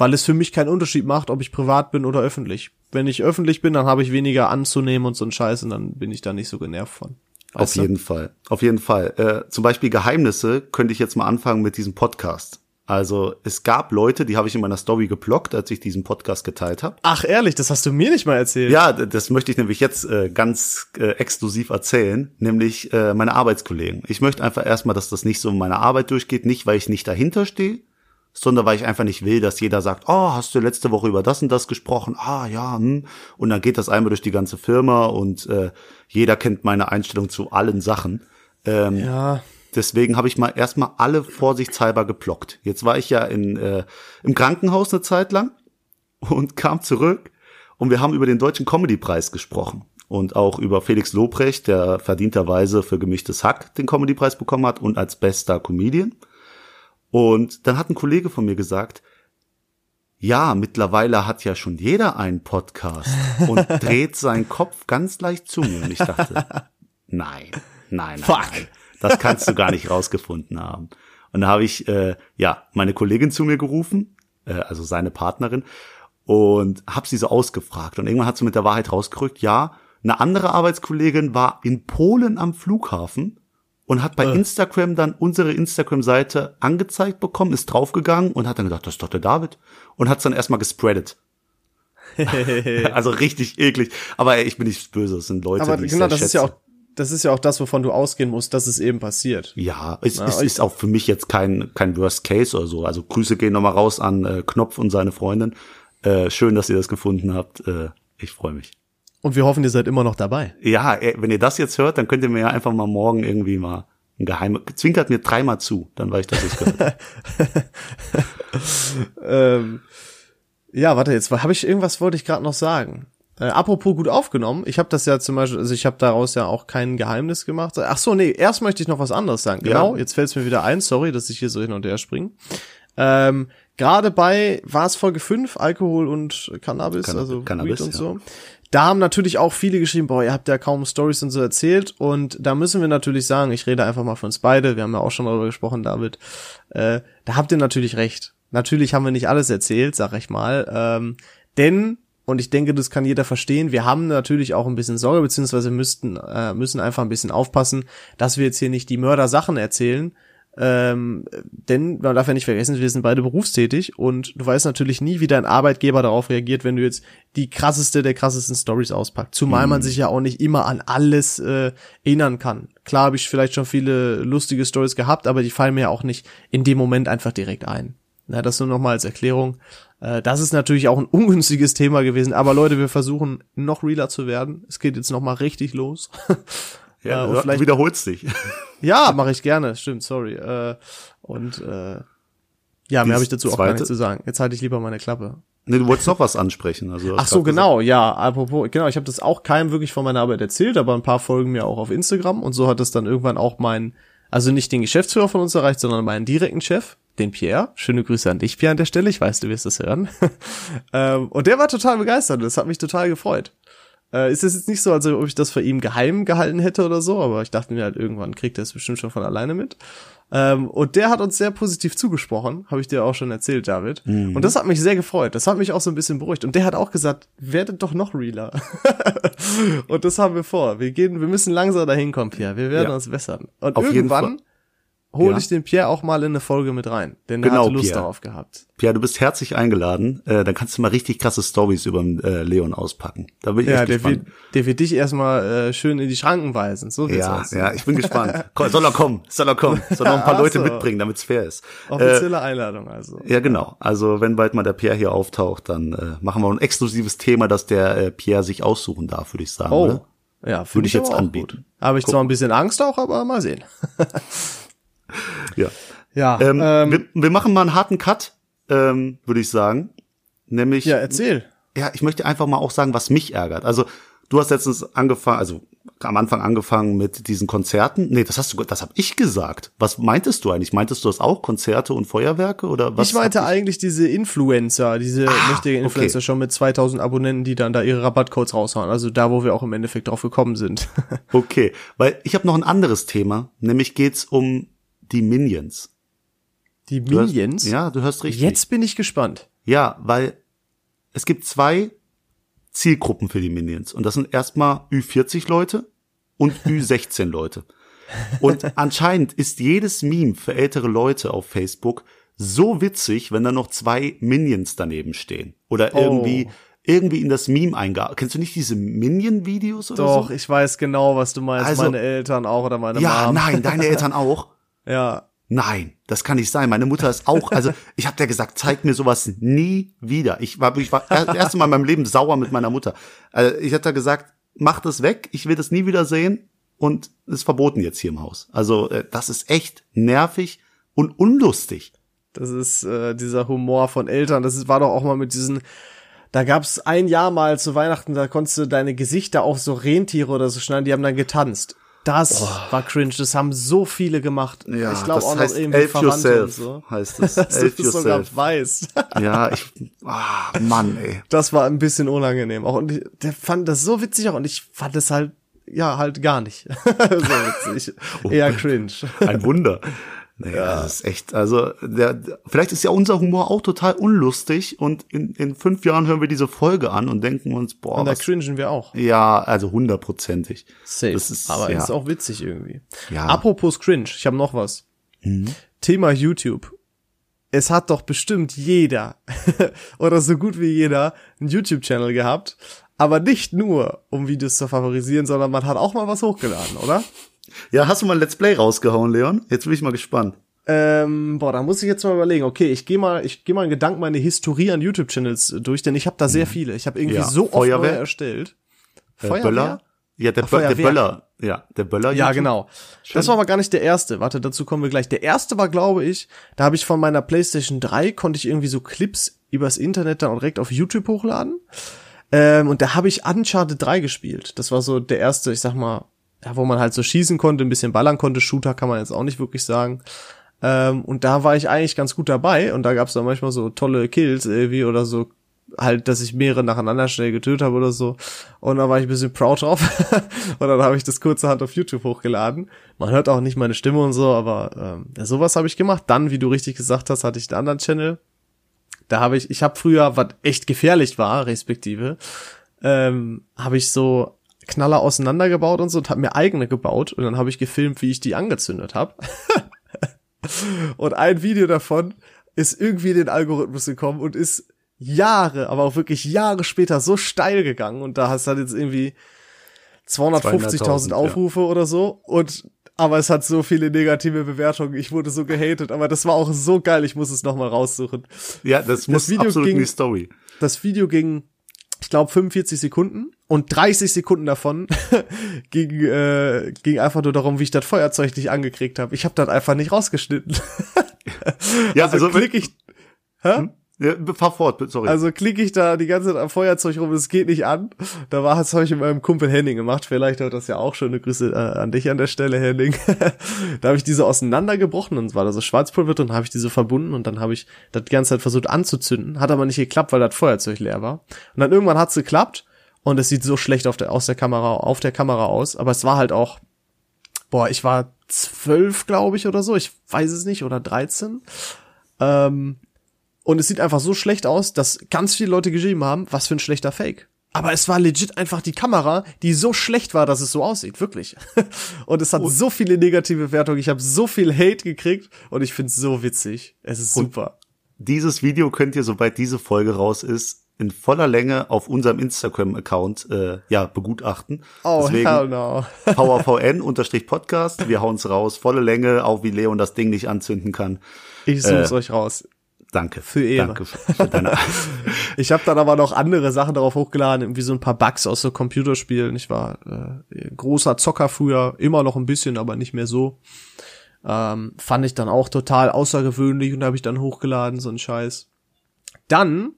weil es für mich keinen Unterschied macht, ob ich privat bin oder öffentlich. Wenn ich öffentlich bin, dann habe ich weniger anzunehmen und so ein Scheiß und dann bin ich da nicht so genervt von. Auf Weißt du? jeden Fall. Auf jeden Fall. Äh, zum Beispiel Geheimnisse könnte ich jetzt mal anfangen mit diesem Podcast. Also es gab Leute, die habe ich in meiner Story geblockt, als ich diesen Podcast geteilt habe. Ach ehrlich, das hast du mir nicht mal erzählt. Ja, das möchte ich nämlich jetzt äh, ganz äh, exklusiv erzählen, nämlich äh, meine Arbeitskollegen. Ich möchte einfach erstmal, dass das nicht so in meiner Arbeit durchgeht, nicht weil ich nicht dahinter stehe, sondern weil ich einfach nicht will, dass jeder sagt, oh, hast du letzte Woche über das und das gesprochen? Ah, ja, hm. Und dann geht das einmal durch die ganze Firma und äh, jeder kennt meine Einstellung zu allen Sachen. Ähm, Ja, Deswegen habe ich mal erstmal alle vorsichtshalber geblockt. Jetzt war ich ja in, äh, im Krankenhaus eine Zeit lang und kam zurück und wir haben über den Deutschen Comedypreis gesprochen und auch über Felix Lobrecht, der verdienterweise für gemischtes Hack den Comedypreis bekommen hat und als bester Comedian. Und dann hat ein Kollege von mir gesagt, ja, mittlerweile hat ja schon jeder einen Podcast und dreht seinen Kopf ganz leicht zu mir. Und ich dachte, nein, nein, nein, Fuck. nein. Das kannst du gar nicht rausgefunden haben. Und da habe ich äh, ja meine Kollegin zu mir gerufen, äh, also seine Partnerin, und habe sie so ausgefragt. Und irgendwann hat sie mit der Wahrheit rausgerückt, ja, eine andere Arbeitskollegin war in Polen am Flughafen und hat bei Äh. Instagram dann unsere Instagram-Seite angezeigt bekommen, ist draufgegangen und hat dann gedacht, das ist doch der David. Und hat es dann erstmal gespreadet. also richtig eklig. Aber ey, ich bin nicht böse, das sind Leute, aber die ich genau, sehr das schätze. ist ja auch, das ist ja auch das, wovon du ausgehen musst, dass es eben passiert. Ja, es, Ja, es ich- ist auch für mich jetzt kein, kein Worst Case oder so. Also Grüße gehen nochmal raus an äh, Knopf und seine Freundin. Äh, schön, dass ihr das gefunden habt. Äh, ich freue mich. Und wir hoffen, ihr seid immer noch dabei. Ja, äh, wenn ihr das jetzt hört, dann könnt ihr mir ja einfach mal morgen irgendwie mal ein geheime, zwinkert mir dreimal zu, dann weiß ich, dass ich gehört habe. Ähm, ja, warte, jetzt habe ich irgendwas wollte ich gerade noch sagen. Äh, apropos gut aufgenommen, ich habe das ja zum Beispiel, also ich habe daraus ja auch kein Geheimnis gemacht. Ach so, nee, erst möchte ich noch was anderes sagen. Genau, jetzt fällt es mir wieder ein. Sorry, dass ich hier so hin und her springe. Ähm, Gerade bei, war es Folge 5, Alkohol und Cannabis, Canna- also Cannabis, Weed und ja. so. Da haben natürlich auch viele geschrieben, boah, ihr habt ja kaum Stories und so erzählt. Und da müssen wir natürlich sagen, ich rede einfach mal für uns beide, wir haben ja auch schon darüber gesprochen, David. Äh, da habt ihr natürlich recht. Natürlich haben wir nicht alles erzählt, sag ich mal. Ähm, denn, und ich denke, das kann jeder verstehen, wir haben natürlich auch ein bisschen Sorge, beziehungsweise müssten, äh, müssen einfach ein bisschen aufpassen, dass wir jetzt hier nicht die Mörder-Sachen erzählen. Ähm, denn man darf ja nicht vergessen, wir sind beide berufstätig und du weißt natürlich nie, wie dein Arbeitgeber darauf reagiert, wenn du jetzt die krasseste der krassesten Stories auspackt. Zumal man sich ja auch nicht immer an alles äh, erinnern kann. Klar habe ich vielleicht schon viele lustige Stories gehabt, aber die fallen mir ja auch nicht in dem Moment einfach direkt ein. Na, das nur noch mal als Erklärung. Äh, das ist natürlich auch ein ungünstiges Thema gewesen, aber Leute, wir versuchen noch realer zu werden. Es geht jetzt noch mal richtig los. Ja, Äh, du vielleicht- wiederholst dich. Ja, mache ich gerne, stimmt, sorry. Äh, und äh, ja, mehr habe ich dazu auch gar nichts zu sagen. Jetzt halte ich lieber meine Klappe. nee, du wolltest noch was ansprechen. Also, Ach so, genau, ja, apropos, genau, ich habe das auch keinem wirklich von meiner Arbeit erzählt, aber ein paar folgen mir auch auf Instagram und so hat das dann irgendwann auch mein, also nicht den Geschäftsführer von uns erreicht, sondern meinen direkten Chef, den Pierre. Schöne Grüße an dich, Pierre, an der Stelle. Ich weiß, du wirst das hören. ähm, und der war total begeistert. Das hat mich total gefreut. Äh, ist es jetzt nicht so, als ob ich das vor ihm geheim gehalten hätte oder so, aber ich dachte mir halt, irgendwann kriegt er es bestimmt schon von alleine mit. Ähm, und der hat uns sehr positiv zugesprochen, habe ich dir auch schon erzählt, David. Und das hat mich sehr gefreut. Das hat mich auch so ein bisschen beruhigt. Und der hat auch gesagt, werdet doch noch realer. und das haben wir vor. Wir gehen, wir müssen langsam dahin kommen, Pierre. Wir werden Ja. uns bessern. Und Auf jeden irgendwann Fall. Hole Ja. ich den Pierre auch mal in eine Folge mit rein. Denn Genau, hatte Lust Pierre. darauf gehabt. Pierre, du bist herzlich eingeladen. Äh, dann kannst du mal richtig krasse Stories über äh, Leon auspacken. Da bin ich Ja, echt der wird, gespannt. der wird dich erstmal äh, schön in die Schranken weisen. So geht's Ja, aus. ja, ich bin gespannt. Soll er kommen? Soll er kommen? Soll noch ein paar Leute so. mitbringen, damit's fair ist. Äh, Offizielle Einladung also. ja, genau. Also wenn bald mal der Pierre hier auftaucht, dann äh, machen wir ein exklusives Thema, das der äh, Pierre sich aussuchen darf, würde ich sagen. Oh. Oder? Ja, Würde ich ich jetzt anbieten. Habe ich zwar ein bisschen Angst auch, aber mal sehen. Ja. Ja, Ähm, ähm, wir, wir machen mal einen harten Cut, ähm, würde ich sagen. Nämlich, ja, ja, erzähl. ich möchte einfach mal auch sagen, was mich ärgert. Also du hast letztens angefangen, also am Anfang angefangen mit diesen Konzerten. Nee, das hast du, das habe ich gesagt. Was meintest du eigentlich? Meintest du das auch? Konzerte und Feuerwerke oder was? ich meinte eigentlich diese Influencer, diese Ah, mächtige Influencer okay. schon mit 2000 Abonnenten, die dann da ihre Rabattcodes raushauen. Also da, wo wir auch im Endeffekt drauf gekommen sind. Okay, weil ich habe noch ein anderes Thema, nämlich geht's um die Minions. Die Du hörst- Minions? Ja, du hörst richtig. Jetzt bin ich gespannt. Ja, weil es gibt zwei Zielgruppen für die Minions. Und das sind erstmal Ü40 Leute und Ü16 Leute. Und anscheinend ist jedes Meme für ältere Leute auf Facebook so witzig, wenn da noch zwei Minions daneben stehen. Oder Oh. irgendwie, irgendwie in das Meme eingearbeitet. Kennst du nicht diese Minion-Videos oder Doch, so? ich weiß genau, was du meinst. Also- meine Eltern auch oder meine Ja, Mom. nein, deine Eltern auch. Ja, Nein, das kann nicht sein. Meine Mutter ist auch, also ich habe der gesagt, zeig mir sowas nie wieder. Ich war, ich war das erste Mal in meinem Leben sauer mit meiner Mutter. Also ich hatte gesagt, mach das weg, ich will das nie wieder sehen und es ist verboten jetzt hier im Haus. Also äh, das ist echt nervig und unlustig. das ist äh, dieser Humor von Eltern. Das ist, war doch auch mal mit diesen. Da gab's ein Jahr mal zu Weihnachten, da konntest du deine Gesichter auf so Rentiere oder so schneiden, die haben dann getanzt. Das war cringe, das haben so viele gemacht. ich glaube auch noch heißt irgendwie Elf Verwandte Yourself, und so. heißt es. Das sogar Yourself. weißt. Ja, ich, ah, Mann, ey. Das war ein bisschen unangenehm. Auch und ich, der fand das so witzig auch und ich fand es halt ja halt gar nicht so witzig. Oh. Eher cringe. Ein Wunder. Naja, das ist echt, also der, vielleicht ist ja unser Humor auch total unlustig und in, in fünf Jahren hören wir diese Folge an und denken uns, boah, Und da was, cringen wir auch. ja, also hundertprozentig. Safe. Das ist, aber ja. ist auch witzig irgendwie. Ja. Apropos cringe, ich habe noch was. Thema YouTube. Es hat doch bestimmt jeder oder so gut wie jeder einen YouTube-Channel gehabt, aber nicht nur, um Videos zu favorisieren, sondern man hat auch mal was hochgeladen, oder? Ja, hast du mal ein Let's Play rausgehauen, Leon? Jetzt bin ich mal gespannt. Ähm, boah, da muss ich jetzt mal überlegen. Okay, ich gehe mal, ich gehe mal in Gedanken meine Historie an YouTube-Channels durch, denn ich habe da sehr viele. Ich habe irgendwie Ja. so oft Feuerwehr? erstellt. Äh, Böller? Ja, der, Ach, Bö der. Böller. Ja, der Böller. Ja, YouTube. genau. Das war aber gar nicht der erste. Warte, dazu kommen wir gleich. Der erste war, glaube ich, da habe ich von meiner PlayStation 3 konnte ich irgendwie so Clips übers Internet dann direkt auf YouTube hochladen. Ähm, und da habe ich Uncharted 3 gespielt. Das war so der erste, ich sag mal, ja, wo man halt so schießen konnte, ein bisschen ballern konnte. Shooter kann man jetzt auch nicht wirklich sagen. Ähm, und da war ich eigentlich ganz gut dabei. Und da gab's dann manchmal so tolle Kills irgendwie oder so halt, dass ich mehrere nacheinander schnell getötet habe oder so. Und da war ich ein bisschen proud drauf. und dann habe ich das kurzerhand auf YouTube hochgeladen. Man hört auch nicht meine Stimme und so, aber ähm, sowas habe ich gemacht. Dann, wie du richtig gesagt hast, hatte ich einen anderen Channel. Da habe ich, ich habe früher, was echt gefährlich war, respektive, ähm, habe ich so Knaller auseinandergebaut und so und habe mir eigene gebaut und dann habe ich gefilmt, wie ich die angezündet habe. und ein Video davon ist irgendwie in den Algorithmus gekommen und ist Jahre, aber auch wirklich Jahre später so steil gegangen und da hast du halt jetzt irgendwie 250.000 200.000, Aufrufe oder so und aber es hat so viele negative Bewertungen. Ich wurde so gehatet, aber das war auch so geil. Ich muss es noch mal raussuchen. Ja, das, muss Video absolut ging- in die Story. Das Video ging, ich glaube, 45 Sekunden und 30 Sekunden davon ging, äh, ging einfach nur darum, wie ich das Feuerzeug nicht angekriegt habe. Ich habe das einfach nicht rausgeschnitten. Ja, Also, klick ich, hä? Ja, fahr fort, sorry. Also klicke ich da die ganze Zeit am Feuerzeug rum, es geht nicht an. Da war das habe ich mit meinem Kumpel Henning gemacht. Vielleicht hört das ja auch. Schöne Grüße äh, an dich an der Stelle, Henning. da habe ich diese auseinandergebrochen und war da so Schwarzpulver drin, habe ich diese verbunden und dann habe ich das die ganze Zeit versucht anzuzünden. Hat aber nicht geklappt, weil das Feuerzeug leer war. Und dann irgendwann hat's geklappt und es sieht so schlecht auf der aus der Kamera auf der Kamera aus. Aber es war halt auch, boah, ich war zwölf, glaube ich, oder so. Ich weiß es nicht oder 13. Ähm, und es sieht einfach so schlecht aus, dass ganz viele Leute geschrieben haben, was für ein schlechter Fake. Aber es war legit einfach die Kamera, die so schlecht war, dass es so aussieht, wirklich. Und es hat so viele negative Wertungen, ich habe so viel Hate gekriegt und ich find's so witzig. Es ist super. Dieses Video könnt ihr, sobald diese Folge raus ist, in voller Länge auf unserem Instagram-Account äh, ja begutachten. Oh, hell no. VAVN-Podcast. Wir hauen's raus, volle Länge, auch wie Leon das Ding nicht anzünden kann. Ich such's euch raus. Danke. Für Ehre. Danke für, deine Ich habe dann aber noch andere Sachen darauf hochgeladen, irgendwie so ein paar Bugs aus so Computerspielen. Ich war äh, großer Zocker früher, immer noch ein bisschen, aber nicht mehr so. Ähm, fand ich dann auch total außergewöhnlich und habe ich dann hochgeladen, so ein Scheiß. Dann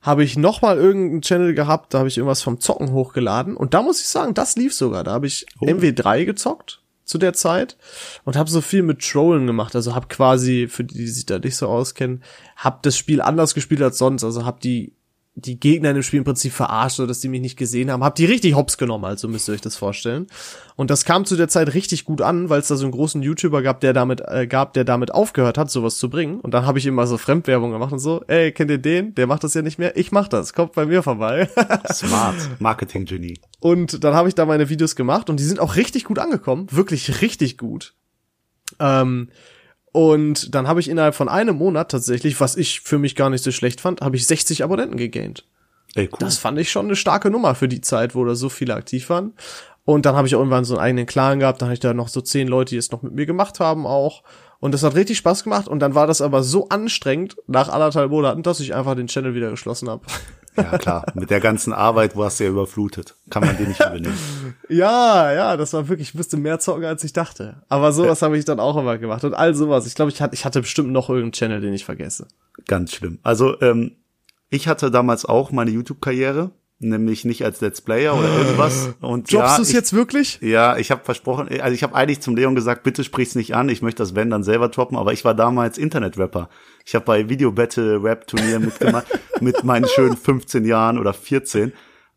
habe ich noch mal irgendeinen Channel gehabt, da habe ich irgendwas vom Zocken hochgeladen und da muss ich sagen, das lief sogar. Da habe ich Oh. MW3 gezockt zu der Zeit und habe so viel mit Trollen gemacht. Also habe quasi für die, die sich da nicht so auskennen, habe das Spiel anders gespielt als sonst. Also habe die die Gegner in dem Spiel im Prinzip verarscht, so dass die mich nicht gesehen haben. Hab die richtig hops genommen, also müsst ihr euch das vorstellen. Und das kam zu der Zeit richtig gut an, weil es da so einen großen YouTuber gab, der damit äh, gab, der damit aufgehört hat, sowas zu bringen. Und dann habe ich immer so Fremdwerbung gemacht und so, ey, kennt ihr den? Der macht das ja nicht mehr. Ich mach das. Kommt bei mir vorbei. Smart. Marketing-Genie. Und dann habe ich da meine Videos gemacht und die sind auch richtig gut angekommen. Wirklich richtig gut. Ähm, und dann habe ich innerhalb von einem Monat tatsächlich, was ich für mich gar nicht so schlecht fand, habe ich 60 Abonnenten gegaint. Ey, cool. Das fand ich schon eine starke Nummer für die Zeit, wo da so viele aktiv waren. Und dann habe ich irgendwann so einen eigenen Clan gehabt, dann hatte ich da noch so zehn Leute, die es noch mit mir gemacht haben auch. Und das hat richtig Spaß gemacht. Und dann war das aber so anstrengend nach anderthalb Monaten, dass ich einfach den Channel wieder geschlossen habe. Ja, klar. Mit der ganzen Arbeit, wo hast du ja überflutet. Kann man dir nicht übernehmen. Ja, ja, das war wirklich, ich müsste mehr zocken, als ich dachte. Aber sowas habe ich dann auch immer gemacht. Und all sowas. Ich glaube, ich hatte, ich hatte bestimmt noch irgendeinen Channel, den ich vergesse. Ganz schlimm. Also, ähm, ich hatte damals auch meine YouTube-Karriere, nämlich nicht als Let's Player oder irgendwas. Und Jobst ja, du es jetzt wirklich? Ja, ich habe versprochen, also ich habe eigentlich zum Leon gesagt, bitte sprich's nicht an, ich möchte das Wenn dann selber droppen, aber ich war damals Internet-Rapper. Ich habe bei Video Battle Rap Turnier mitgemacht mit meinen schönen 15 Jahren oder 14.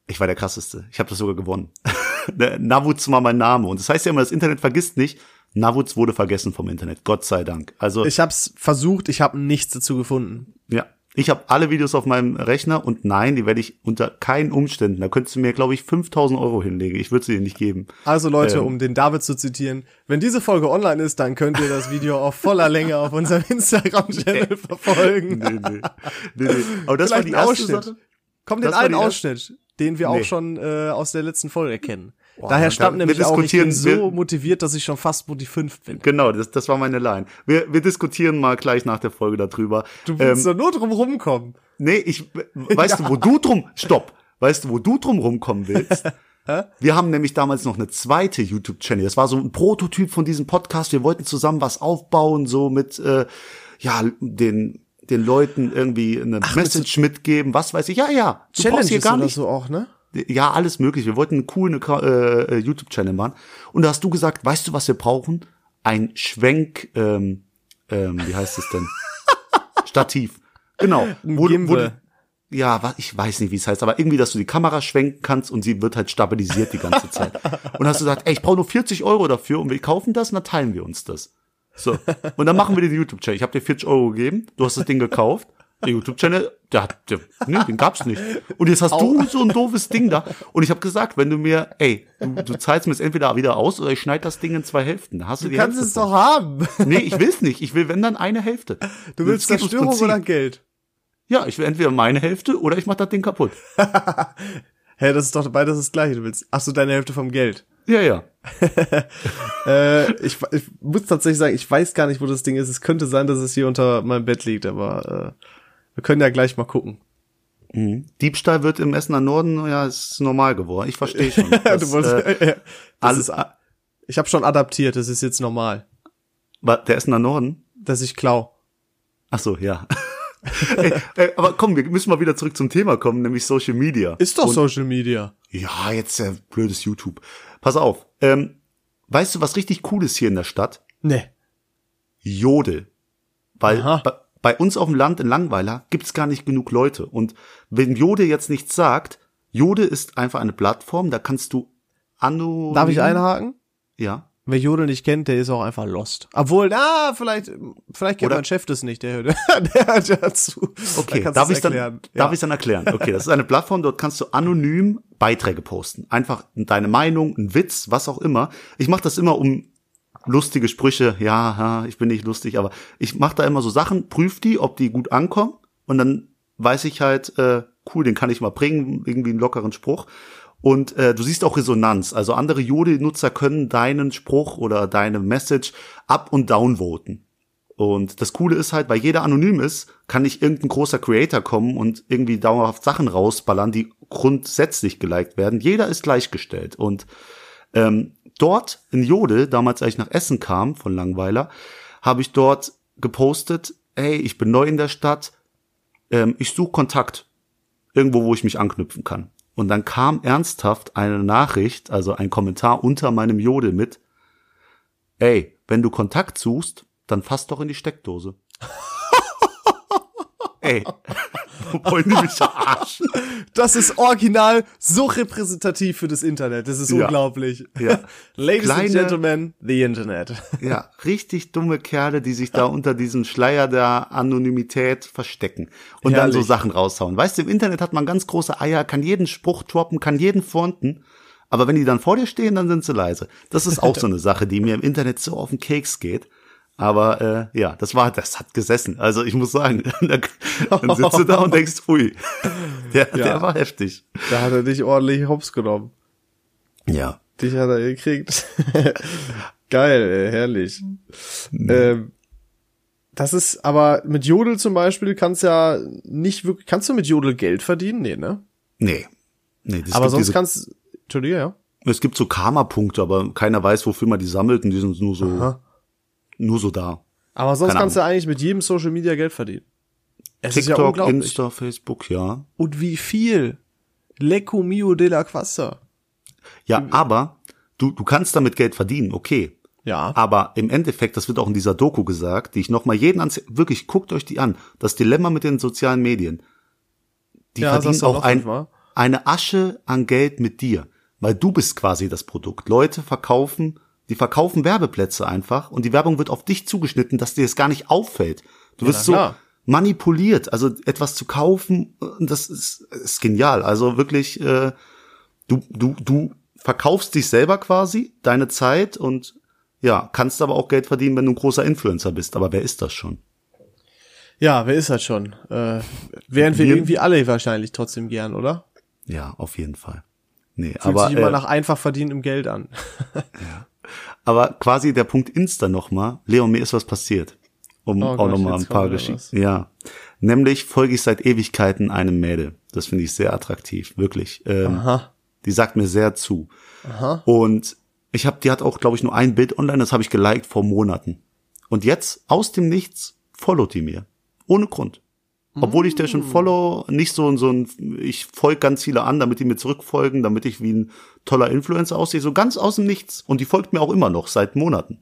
Ich war der krasseste. Ich habe das sogar gewonnen. Der Navuz war mein Name und das heißt ja immer, das Internet vergisst nicht. Navuz wurde vergessen vom Internet, Gott sei Dank. Also Ich hab's versucht, ich habe nichts dazu gefunden. ja, ich habe alle Videos auf meinem Rechner und nein, die werde ich unter keinen Umständen, da könntest du mir, glaube ich, 5000 Euro hinlegen. Ich würde sie dir nicht geben. Also Leute, Ähm. um den David zu zitieren, wenn diese Folge online ist, dann könnt ihr das Video auf voller Länge auf unserem Instagram-Channel verfolgen. Nee, nee. nee, nee. Aber das war Vielleicht die ein erste Ausschnitt. Sache. Kommt den war einen die Ausschnitt, den wir Nee. auch schon äh, aus der letzten Folge kennen. Daher da- stammt wir nämlich auch, ich bin so motiviert, dass ich schon fast Modi 5 bin. Genau, das, das war meine Line. Wir, wir diskutieren mal gleich nach der Folge darüber. Du willst ähm, nur drum rumkommen. nee, ich, weißt du, wo du drum, stopp. Weißt du, wo du drum rumkommen willst? Wir haben nämlich damals noch eine zweite YouTube-Channel. Das war so ein Prototyp von diesem Podcast. Wir wollten zusammen was aufbauen, so mit, äh, ja, den, den Leuten irgendwie eine Message mitgeben, was weiß ich. Ja, ja. Du brauchst hier Challenges gar oder nicht. so auch, ne? Ja, alles möglich. Wir wollten einen coolen äh, äh, YouTube-Channel machen. Und da hast du gesagt, weißt du, was wir brauchen? Ein Schwenk, ähm, ähm, wie heißt es denn? Stativ. Genau. Wo, wo, ja, ich weiß nicht, wie es heißt, aber irgendwie, dass du die Kamera schwenken kannst und sie wird halt stabilisiert die ganze Zeit. Und hast du gesagt, ey, ich brauche nur 40 Euro dafür und wir kaufen das und dann teilen wir uns das. So. Und dann machen wir den YouTube-Channel. Ich habe dir 40 Euro gegeben, du hast das Ding gekauft. Der YouTube-Channel, der hat, der, nee, den gab's nicht. Und jetzt hast du so ein doofes Ding da. Und ich habe gesagt, wenn du mir, ey, du, du zahlst mir es entweder wieder aus oder ich schneide das Ding in zwei Hälften. Da hast du, Du die kannst Hälfte es doch haben. Nee, ich will's nicht. Ich will, wenn dann eine Hälfte. Du willst Zerstörung oder Geld? Ja, ich will entweder meine Hälfte oder ich mach das Ding kaputt. Hä, das ist doch beides das gleiche. Du willst, ach so, deine Hälfte vom Geld. Ja, ja. Äh, ich, ich muss tatsächlich sagen, ich weiß gar nicht, wo das Ding ist. Es könnte sein, dass es hier unter meinem Bett liegt, aber äh, wir können ja gleich mal gucken. Diebstahl wird im Essener Norden, ja, ist normal geworden. Ich verstehe schon. Das, du wolltest, äh, das alles, ist, ich habe schon adaptiert, das ist jetzt normal, wa- der Essener Norden? dass ich klau. Ach so, ja. ey, ey, aber komm, wir müssen mal wieder zurück zum Thema kommen, nämlich Social Media. Ist doch Social Media. Ja, jetzt äh, blödes YouTube. Pass auf. Ähm, weißt du, was richtig cool ist hier in der Stadt? Nee. Jodel. Weil. Bei, uns auf dem Land in Langweiler gibt's gar nicht genug Leute. Und wenn Jode jetzt nichts sagt, Jode ist einfach eine Plattform, da kannst du anonym... Darf ich einhaken? Ja. Wer Jodel nicht kennt, der ist auch einfach lost. Obwohl, na, vielleicht, vielleicht kennt Oder- mein Chef das nicht, der, der hört dazu. Okay, kannst darf ich dann, erklären. darf Ja. ich dann erklären? Okay, das ist eine Plattform, dort kannst du anonym Beiträge posten. Einfach deine Meinung, ein Witz, was auch immer. Ich mache das immer um lustige Sprüche. Ja, ich bin nicht lustig, aber ich mache da immer so Sachen, prüf die, ob die gut ankommen und dann weiß ich halt, äh, cool, den kann ich mal bringen, irgendwie einen lockeren Spruch. Und äh, du siehst auch Resonanz. Also andere Jodel-Nutzer können deinen Spruch oder deine Message up und down voten. Und das Coole ist halt, weil jeder anonym ist, kann nicht irgendein großer Creator kommen und irgendwie dauerhaft Sachen rausballern, die grundsätzlich geliked werden. Jeder ist gleichgestellt. Und ähm, dort in Jodel, damals als ich nach Essen kam von Langweiler, habe ich dort gepostet, hey, ich bin neu in der Stadt, ähm, ich suche Kontakt. Irgendwo, wo ich mich anknüpfen kann. Und dann kam ernsthaft eine Nachricht, also ein Kommentar unter meinem Jodel mit, ey, wenn du Kontakt suchst, dann fass doch in die Steckdose. ey, wollen die mich verarschen? Das ist original so repräsentativ für das Internet. Das ist Ja. unglaublich. Ja. Ladies and Kleine- Gentlemen, the Internet. Ja, richtig dumme Kerle, die sich da unter diesem Schleier der Anonymität verstecken und dann so Herrlich. Sachen raushauen. Weißt du, im Internet hat man ganz große Eier, kann jeden Spruch droppen, kann jeden fronten, aber wenn die dann vor dir stehen, dann sind sie leise. Das ist auch so eine Sache, die mir im Internet so auf den Keks geht. Aber äh, ja, das war, das hat gesessen. Also ich muss sagen, dann sitzt du da und denkst, ui, der, Ja. der war heftig. Da hat er dich ordentlich hops genommen. Ja. Dich hat er gekriegt. Geil, herrlich. Ähm, das ist, aber mit Jodel zum Beispiel kannst ja nicht wirklich, kannst du mit Jodel Geld verdienen? Nee, ne? Nee. Nee, das aber sonst diese, kannst, Entschuldige, ja? es gibt so Karma-Punkte, aber keiner weiß, wofür man die sammelt und die sind nur so, Aha. Nur so da. Aber sonst Keine kannst du eigentlich mit jedem Social Media Geld verdienen. Es ist ja TikTok, unglaublich. Insta, Facebook, ja. Und wie viel? Lecco mio de la quasta. Ja, aber du, du kannst damit Geld verdienen, okay. Ja. Aber im Endeffekt, das wird auch in dieser Doku gesagt, die ich nochmal jeden ans, wirklich, guckt euch die an. Das Dilemma mit den sozialen Medien. Die Ja, verdienen auch ein, eine Asche an Geld mit dir. Weil du bist quasi das Produkt. Leute verkaufen, die verkaufen Werbeplätze einfach und die Werbung wird auf dich zugeschnitten, dass dir es gar nicht auffällt. Du wirst na so manipuliert, also etwas zu kaufen, und das ist, ist genial. Also wirklich, äh, du, du, du verkaufst dich selber quasi, deine Zeit und ja, kannst aber auch Geld verdienen, wenn du ein großer Influencer bist. Aber wer ist das schon? Ja, wer ist das schon? Äh, wären wir Wir- irgendwie alle wahrscheinlich trotzdem gern, oder? Ja, auf jeden Fall. Nee, Fühlt aber, sich immer äh, nach einfach verdientem Geld an. Aber quasi der Punkt Insta nochmal. Leon, mir ist was passiert. Um Oh auch nochmal ein paar Geschichten. Ja. Nämlich folge ich seit Ewigkeiten einem Mädel. Das finde ich sehr attraktiv, wirklich. Ähm, Aha. Die sagt mir sehr zu. Aha. Und ich habe, die hat auch, glaube ich, nur ein Bild online, das habe ich geliked vor Monaten. Und jetzt, aus dem Nichts, followt die mir. Ohne Grund. Obwohl ich der schon follow, nicht so, so ein, ich folge ganz viele an, damit die mir zurückfolgen, damit ich wie ein toller Influencer aussehe, so ganz aus dem Nichts. Und die folgt mir auch immer noch, seit Monaten.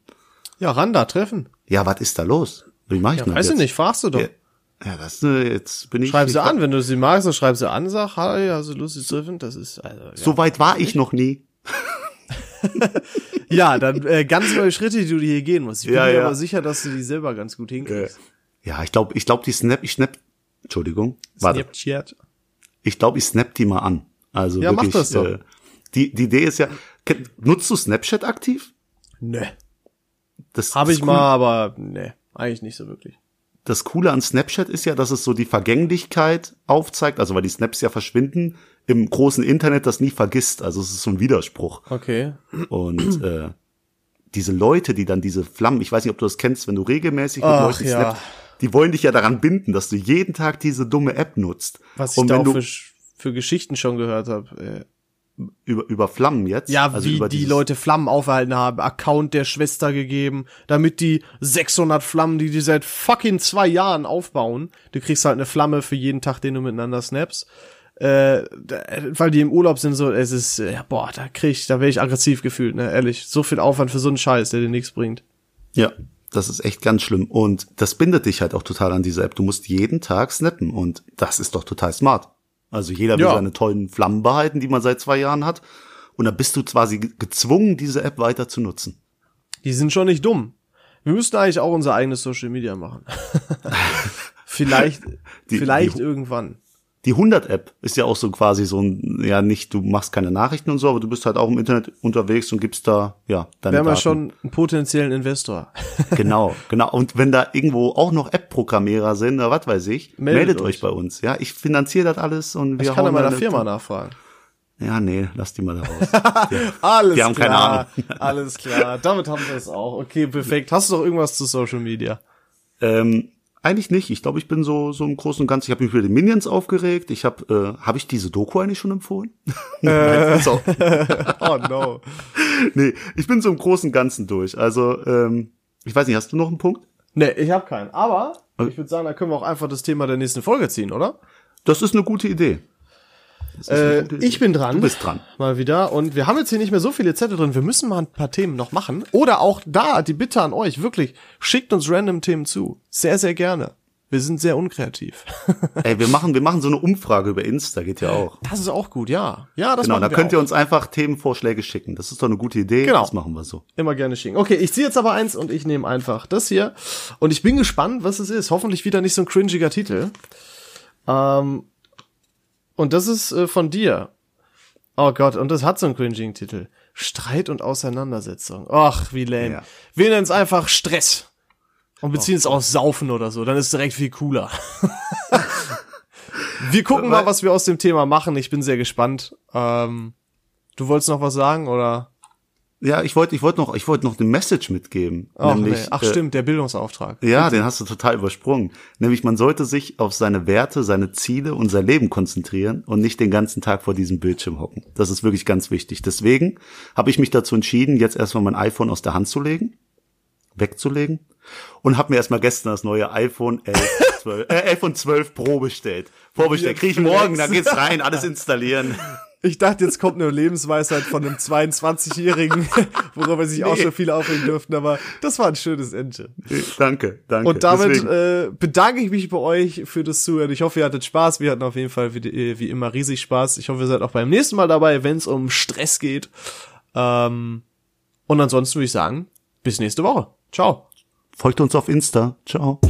Ja, Randa, treffen. Ja, was ist da los? Wie mache ich Ja, denn das weiß ich jetzt? nicht, fragst du doch. Ja, ja das, äh, jetzt bin ich. Schreib ich sie an, wenn du sie magst, dann schreib sie an, sag, hi, also lustig treffen, das ist, also, ja. So weit war ich noch nie. Ja, dann äh, ganz neue Schritte, die du hier gehen musst. Ich bin Ja, mir ja. aber sicher, dass du die selber ganz gut hinkriegst. Ja, ich glaube, ich glaube, die Snap, ich snap, Entschuldigung, warte. Snapchat. Ich glaube, ich snap die mal an. Also Ja, mach wirklich, das doch. Äh, die, die Idee ist ja, nutzt du Snapchat aktiv? Ne. Das, Habe ich Coole- mal, aber ne, eigentlich nicht so wirklich. Das Coole an Snapchat ist ja, dass es so die Vergänglichkeit aufzeigt, also weil die Snaps ja verschwinden, im großen Internet das nie vergisst. Also es ist so ein Widerspruch. Okay. Und äh, diese Leute, die dann diese Flammen, ich weiß nicht, ob du das kennst, wenn du regelmäßig mit Ach, Leuten ja. Die wollen dich ja daran binden, dass du jeden Tag diese dumme App nutzt. Was ich Und da auch du für, für Geschichten schon gehört habe. über, über Flammen jetzt, Ja, also wie über die Leute Flammen aufgehalten haben, Account der Schwester gegeben, damit die 600 Flammen, die die seit fucking zwei Jahren aufbauen, du kriegst halt eine Flamme für jeden Tag, den du miteinander snaps, äh, weil die im Urlaub sind, so, es ist, äh, ja, boah, da krieg ich, da wäre ich aggressiv gefühlt, ne, ehrlich, so viel Aufwand für so einen Scheiß, der dir nichts bringt. Ja, das ist echt ganz schlimm. Und das bindet dich halt auch total an diese App. Du musst jeden Tag snappen und das ist doch total smart. Also jeder will Ja. seine tollen Flammen behalten, die man seit zwei Jahren hat. Und dann bist du quasi ge- gezwungen, diese App weiter zu nutzen. Die sind schon nicht dumm. Wir müssten eigentlich auch unser eigenes Social Media machen. vielleicht, Die- vielleicht die- irgendwann. Die 100-App ist ja auch so quasi so ein, ja nicht, du machst keine Nachrichten und so, aber du bist halt auch im Internet unterwegs und gibst da, ja, deine Wir haben ja schon einen potenziellen Investor. Genau, genau. Und wenn da irgendwo auch noch App-Programmierer sind, oder was weiß ich, Meldet meldet, euch. bei uns. Ja, ich finanziere das alles und wir Ich kann ja meiner eine- Firma nachfragen. Ja, nee, lass die mal da raus. Alles Die haben keine klar. Ahnung. Alles klar. Damit haben wir es auch. Okay, perfekt. Hast du noch irgendwas zu Social Media? ähm, eigentlich nicht. Ich glaube, ich bin so so im Großen und Ganzen. Ich habe mich über die Minions aufgeregt. Ich habe, äh, habe ich diese Doku eigentlich schon empfohlen? Nein, auch- Oh no. nee, ich bin so im Großen und Ganzen durch. Also, ähm, ich weiß nicht, hast du noch einen Punkt? Nee, ich habe keinen. Aber ich würde sagen, da können wir auch einfach das Thema der nächsten Folge ziehen, oder? Das ist eine gute Idee. Äh, ich bin dran. Du bist dran. Mal wieder. Und wir haben jetzt hier nicht mehr so viele Zettel drin. Wir müssen mal ein paar Themen noch machen. Oder auch da, die Bitte an euch, wirklich, schickt uns random Themen zu. Sehr, sehr gerne. Wir sind sehr unkreativ. Ey, wir machen, wir machen so eine Umfrage über Insta, geht ja auch. Das ist auch gut, ja. Ja, das Genau, da könnt auch. ihr uns einfach Themenvorschläge schicken. Das ist doch eine gute Idee. Genau. Das machen wir so. Immer gerne schicken. Okay, ich ziehe jetzt aber eins und ich nehme einfach das hier. Und ich bin gespannt, was es ist. Hoffentlich wieder nicht so ein cringiger Titel. Ähm, und das ist äh, von dir. Oh Gott, und das hat so einen cringigen Titel. Streit und Auseinandersetzung. Ach, wie lame. Ja. Wir nennen es einfach Stress. Und beziehen es auf Saufen oder so. Dann ist es direkt viel cooler. wir gucken mal, was wir aus dem Thema machen. Ich bin sehr gespannt. Ähm, du wolltest noch was sagen, oder? Ja, ich wollte, ich wollte noch, ich wollte noch eine Message mitgeben. Ach, nämlich, nee. Ach äh, stimmt, der Bildungsauftrag. Ja, den hast du total übersprungen. Nämlich man sollte sich auf seine Werte, seine Ziele und sein Leben konzentrieren und nicht den ganzen Tag vor diesem Bildschirm hocken. Das ist wirklich ganz wichtig. Deswegen habe ich mich dazu entschieden, jetzt erstmal mein iPhone aus der Hand zu legen, wegzulegen und habe mir erstmal gestern das neue iPhone 11, 12, äh, iPhone 12 Pro bestellt. Vorbestellt. Krieg ich morgen, dann geht's rein, alles installieren. Ich dachte, jetzt kommt eine Lebensweisheit von einem 22-Jährigen, worüber sich auch Nee. schon viele aufregen dürften, aber das war ein schönes Ende. danke, danke. Und damit äh, bedanke ich mich bei euch für das Zuhören. Ich hoffe, ihr hattet Spaß. Wir hatten auf jeden Fall wie, äh, wie immer riesig Spaß. Ich hoffe, ihr seid auch beim nächsten Mal dabei, wenn es um Stress geht. Ähm, und ansonsten würde ich sagen, bis nächste Woche. Ciao. folgt uns auf Insta. Ciao.